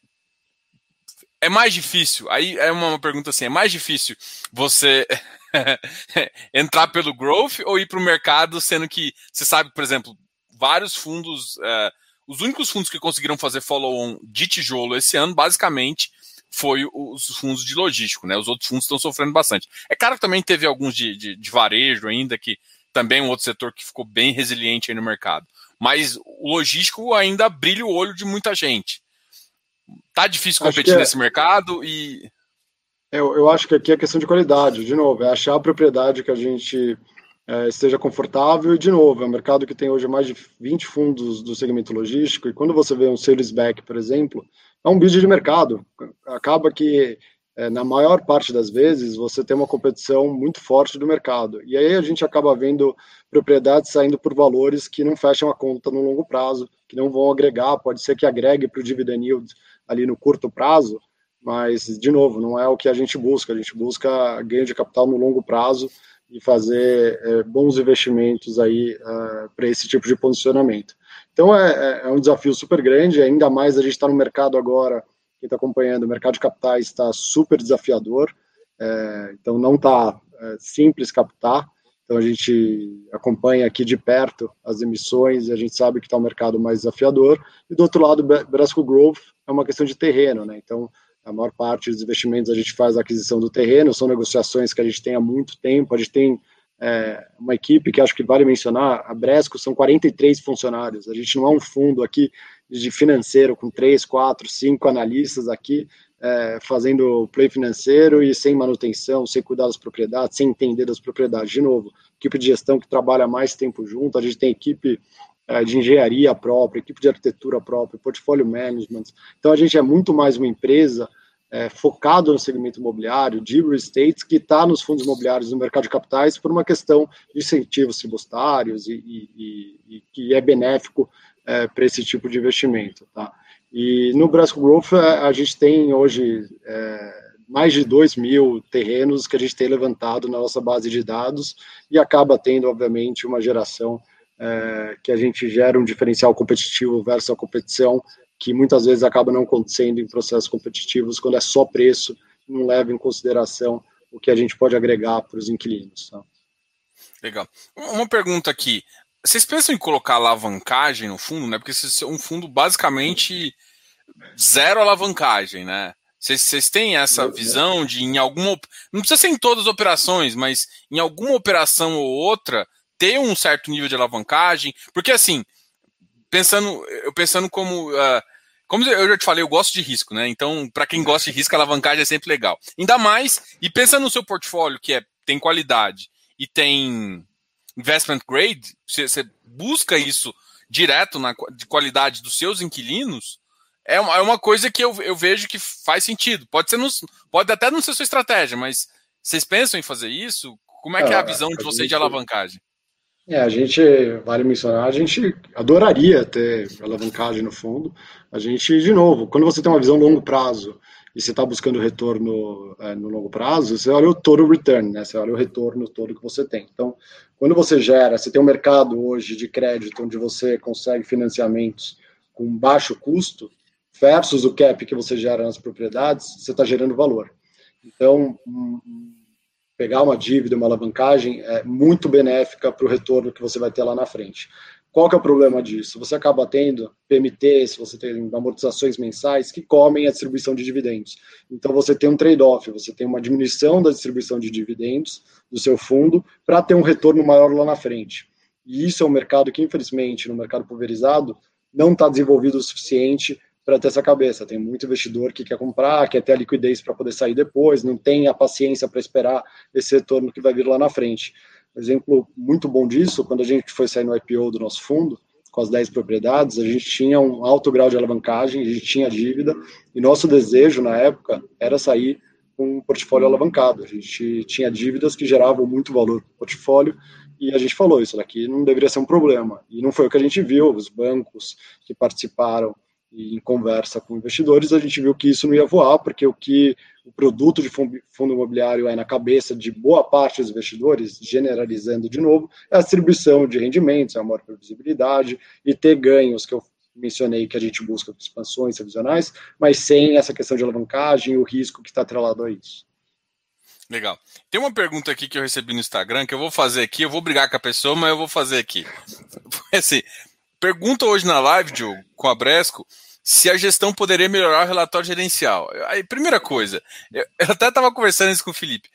Speaker 1: é mais difícil, aí é uma pergunta assim, é mais difícil você entrar pelo growth ou ir para o mercado, sendo que você sabe, por exemplo, vários fundos, é, os únicos fundos que conseguiram fazer follow-on de tijolo esse ano, basicamente, foi os fundos de logístico, né? Os outros fundos estão sofrendo bastante. É claro que também teve alguns de, de, de varejo ainda, que também é um outro setor que ficou bem resiliente aí no mercado. Mas o logístico ainda brilha o olho de muita gente. Tá difícil competir é... nesse mercado e.
Speaker 2: Eu, eu acho que aqui é questão de qualidade, de novo, é achar a propriedade que a gente é, esteja confortável. E, de novo, é um mercado que tem hoje mais de 20 fundos do segmento logístico. E quando você vê um sales back, por exemplo, é um business de mercado. Acaba que, é, na maior parte das vezes, você tem uma competição muito forte do mercado. E aí a gente acaba vendo propriedades saindo por valores que não fecham a conta no longo prazo, que não vão agregar. Pode ser que agregue para o dividend yield ali no curto prazo, mas, de novo, não é o que a gente busca. A gente busca ganho de capital no longo prazo e fazer é, bons investimentos aí uh, para esse tipo de posicionamento. Então é, é, é, um desafio super grande, ainda mais a gente está no mercado agora, quem está acompanhando, o mercado de capitais está super desafiador, é, então não está é, simples captar, então a gente acompanha aqui de perto as emissões e a gente sabe que está um mercado mais desafiador, e do outro lado, Brasco Growth é uma questão de terreno, né? então a maior parte dos investimentos a gente faz a aquisição do terreno, são negociações que a gente tem há muito tempo, a gente tem é, uma equipe que acho que vale mencionar, a Bresco são 43 funcionários, a gente não é um fundo aqui de financeiro com três, quatro, cinco analistas aqui é, fazendo play financeiro e sem manutenção, sem cuidar das propriedades, sem entender das propriedades. De novo, equipe de gestão que trabalha mais tempo junto, a gente tem equipe de engenharia própria, equipe de arquitetura própria, portfólio management. Então a gente é muito mais uma empresa é, no segmento imobiliário, de real estate, que está nos fundos imobiliários no mercado de capitais por uma questão de incentivos tribustários e, e, e, e que é benéfico é, para esse tipo de investimento. Tá? E no Brasco Growth é, a gente tem hoje é, mais de 2 mil terrenos que a gente tem levantado na nossa base de dados e acaba tendo, obviamente, uma geração é, que a gente gera um diferencial competitivo versus a competição, que muitas vezes acaba não acontecendo em processos competitivos quando é só preço, não leva em consideração o que a gente pode agregar para os inquilinos. Tá?
Speaker 1: Legal. Uma pergunta aqui. Vocês pensam em colocar alavancagem no fundo, né? Porque é um fundo basicamente zero alavancagem, né? Vocês têm essa visão de em alguma. Não precisa ser em todas as operações, mas em alguma operação ou outra ter um certo nível de alavancagem. Porque assim, pensando, eu pensando como. Uh, como eu já te falei, eu gosto de risco, né? Então, para quem gosta de risco, a alavancagem é sempre legal. Ainda mais, e pensa no seu portfólio, que é, tem qualidade e tem investment grade, você, você busca isso direto na de qualidade dos seus inquilinos, é uma, é uma coisa que eu, eu vejo que faz sentido. Pode ser nos, pode até não ser sua estratégia, mas vocês pensam em fazer isso? Como é que é a é, visão de vocês de alavancagem?
Speaker 2: É, a gente, vale mencionar, a gente adoraria ter alavancagem no fundo. A gente, de novo, quando você tem uma visão longo prazo e você está buscando retorno é, no longo prazo, você olha o total return, né? Você olha o retorno todo que você tem. Então, quando você gera, você tem um mercado hoje de crédito onde você consegue financiamentos com baixo custo, versus o cap que você gera nas propriedades, você está gerando valor. Então, pegar uma dívida, uma alavancagem é muito benéfica para o retorno que você vai ter lá na frente. Qual que é o problema disso? Você acaba tendo PMTs, você tem amortizações mensais que comem a distribuição de dividendos. Então você tem um trade-off, você tem uma diminuição da distribuição de dividendos do seu fundo para ter um retorno maior lá na frente. E isso é um mercado que, infelizmente, no mercado pulverizado, não está desenvolvido o suficiente para ter essa cabeça. Tem muito investidor que quer comprar, quer ter a liquidez para poder sair depois, não tem a paciência para esperar esse retorno que vai vir lá na frente. Um exemplo muito bom disso, quando a gente foi sair no IPO do nosso fundo, com as 10 propriedades, a gente tinha um alto grau de alavancagem, a gente tinha dívida, e nosso desejo na época era sair com um portfólio alavancado. A gente tinha dívidas que geravam muito valor para o portfólio, e a gente falou, isso daqui não deveria ser um problema. E não foi o que a gente viu, os bancos que participaram em conversa com investidores, a gente viu que isso não ia voar, porque o que o produto de fundo imobiliário é na cabeça de boa parte dos investidores, generalizando de novo, é a distribuição de rendimentos, é a maior previsibilidade e ter ganhos que eu mencionei que a gente busca com expansões revisionais, mas sem essa questão de alavancagem e o risco que está atrelado a isso.
Speaker 1: Legal. Tem uma pergunta aqui que eu recebi no Instagram que eu vou fazer aqui, eu vou brigar com a pessoa, mas eu vou fazer aqui. Assim, Pergunta hoje na live, Diogo, com a Bresco, se a gestão poderia melhorar o relatório gerencial. Aí, primeira coisa, eu, eu até estava conversando isso com o Felipe.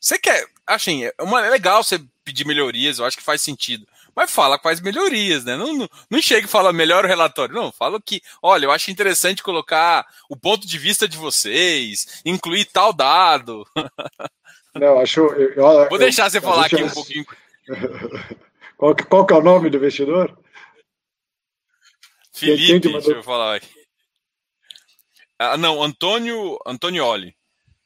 Speaker 1: Você quer, assim, é, uma, é legal você pedir melhorias, eu acho que faz sentido. Mas fala quais melhorias, né? Não, não, não chega e fala melhor o relatório. Não, fala que, olha, eu acho interessante colocar o ponto de vista de vocês, incluir tal dado.
Speaker 2: Não, acho. Eu, eu,
Speaker 1: Vou deixar você falar aqui um pouquinho.
Speaker 2: Qual, qual que é o nome do investidor?
Speaker 1: Felipe, deixa eu falar aqui. Ah, não, Antônio Antonioli.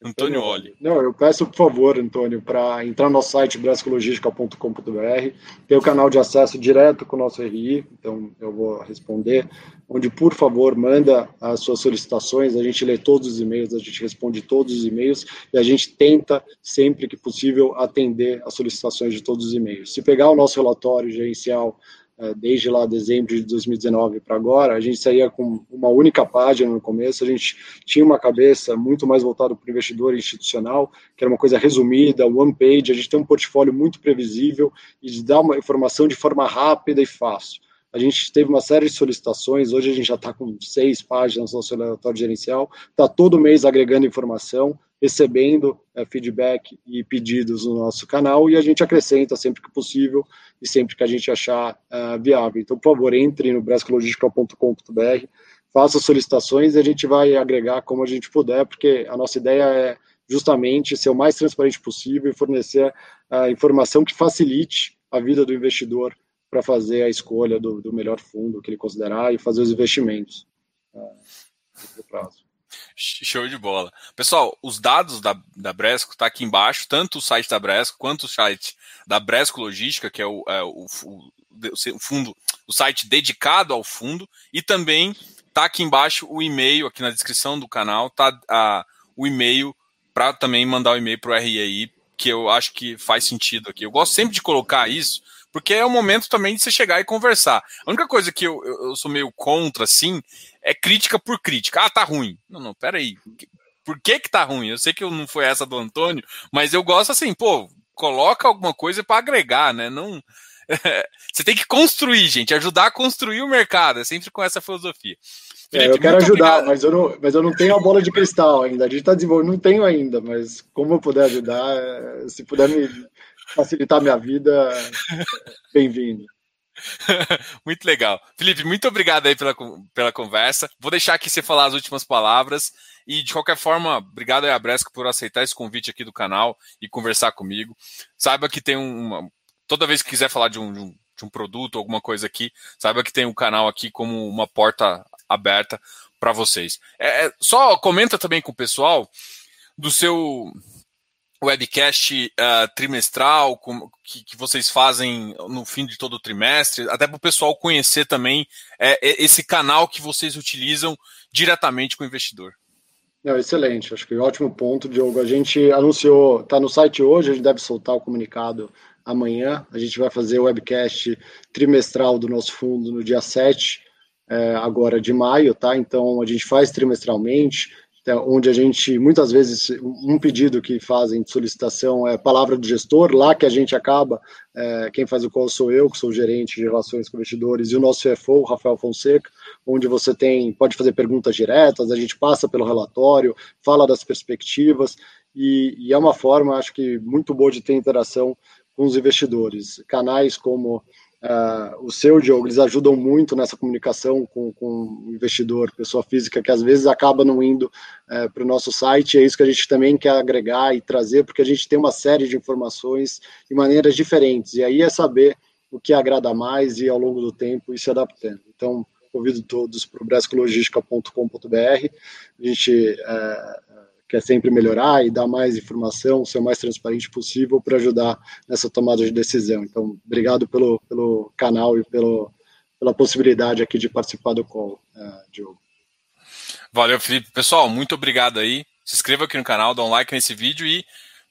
Speaker 1: Antônio Oli.
Speaker 2: Não, eu peço, por favor, Antônio, para entrar no nosso site brascologistica.com.br, tem o canal de acesso direto com o nosso RI, então eu vou responder, onde, por favor, manda as suas solicitações, a gente lê todos os e-mails, a gente responde todos os e-mails e a gente tenta, sempre que possível, atender as solicitações de todos os e-mails. Se pegar o nosso relatório gerencial é, desde lá dezembro de 2019 para agora, a gente saía com uma única página no começo, a gente tinha uma cabeça muito mais voltada para o investidor institucional, que era uma coisa resumida, one page, a gente tem um portfólio muito previsível e dar uma informação de forma rápida e fácil. A gente teve uma série de solicitações, hoje a gente já está com seis páginas no nosso relatório gerencial, está todo mês agregando informação, recebendo é, feedback e pedidos no nosso canal e a gente acrescenta sempre que possível e sempre que a gente achar uh, viável. Então, por favor, entre no brascologistical.com.br, faça solicitações e a gente vai agregar como a gente puder, porque a nossa ideia é justamente ser o mais transparente possível e fornecer a informação que facilite a vida do investidor para fazer a escolha do, do, melhor fundo que ele considerar e fazer os investimentos uh, no prazo.
Speaker 1: Show de bola. Pessoal, os dados da, da Bresco tá aqui embaixo, tanto o site da Bresco quanto o site da Bresco Logística, que é o, é, o, o, fundo, o site dedicado ao fundo, e também tá aqui embaixo o e-mail, aqui na descrição do canal, tá o e-mail para também mandar o e-mail para o RI que eu acho que faz sentido aqui. Eu gosto sempre de colocar isso, porque é o momento também de você chegar e conversar. A única coisa que eu, eu, eu sou meio contra, assim, é crítica por crítica. Ah, tá ruim. Não, não, peraí. por que que tá ruim. Eu sei que não foi essa do Antônio, mas eu gosto assim, pô, coloca alguma coisa para agregar, né? Não você tem que construir, gente, ajudar a construir o mercado, é sempre com essa filosofia.
Speaker 2: Felipe, é, eu quero ajudar, mas eu, não, mas eu não tenho a bola de cristal ainda. A gente está desenvolvendo, não tenho ainda, mas como eu puder ajudar, se puder me facilitar minha vida, bem-vindo.
Speaker 1: muito legal. Felipe, muito obrigado aí pela, pela conversa. Vou deixar aqui você falar as últimas palavras. E, de qualquer forma, obrigado aí a por aceitar esse convite aqui do canal e conversar comigo. Saiba que tem uma. Toda vez que quiser falar de um, de um, de um produto, alguma coisa aqui, saiba que tem um canal aqui como uma porta aberta para vocês. É, é, só comenta também com o pessoal do seu webcast uh, trimestral com, que, que, vocês fazem no fim de todo o trimestre, até para o pessoal conhecer também é, é, esse canal que vocês utilizam diretamente com o investidor.
Speaker 2: Não, excelente, acho que ótimo ponto, Diogo. A gente anunciou, está no site hoje, a gente deve soltar o comunicado amanhã. A gente vai fazer o webcast trimestral do nosso fundo no dia 7 é, agora de maio, tá? Então a gente faz trimestralmente, é, onde a gente muitas vezes um pedido que fazem de solicitação é palavra do gestor, lá que a gente acaba, é, quem faz o call sou eu, que sou gerente de relações com investidores, e o nosso CFO, Rafael Fonseca, onde você tem pode fazer perguntas diretas, a gente passa pelo relatório, fala das perspectivas e, e é uma forma, acho que muito boa de ter interação com os investidores. Canais como Uh, o seu, Diogo, eles ajudam muito nessa comunicação com, com o investidor, pessoa física, que às vezes acaba não indo uh, para o nosso site. É isso que a gente também quer agregar e trazer, porque a gente tem uma série de informações de maneiras diferentes. E aí é saber o que agrada mais e ao longo do tempo ir se adaptando. Então, convido todos para o brescologistica.com.br. A gente uh, quer sempre melhorar e dar mais informação, ser o mais transparente possível para ajudar nessa tomada de decisão. Então, obrigado pelo, pelo canal e pelo, pela possibilidade aqui de participar do call, uh, Diogo.
Speaker 1: Valeu, Felipe. Pessoal, muito obrigado aí. Se inscreva aqui no canal, dá um like nesse vídeo e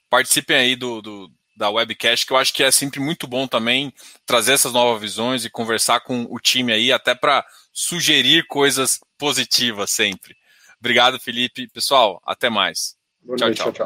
Speaker 1: participem aí do, do da webcast, que eu acho que é sempre muito bom também trazer essas novas visões e conversar com o time aí, até para sugerir coisas positivas sempre. Obrigado, Felipe. Pessoal, até mais.
Speaker 2: Boa tchau, noite, tchau. tchau.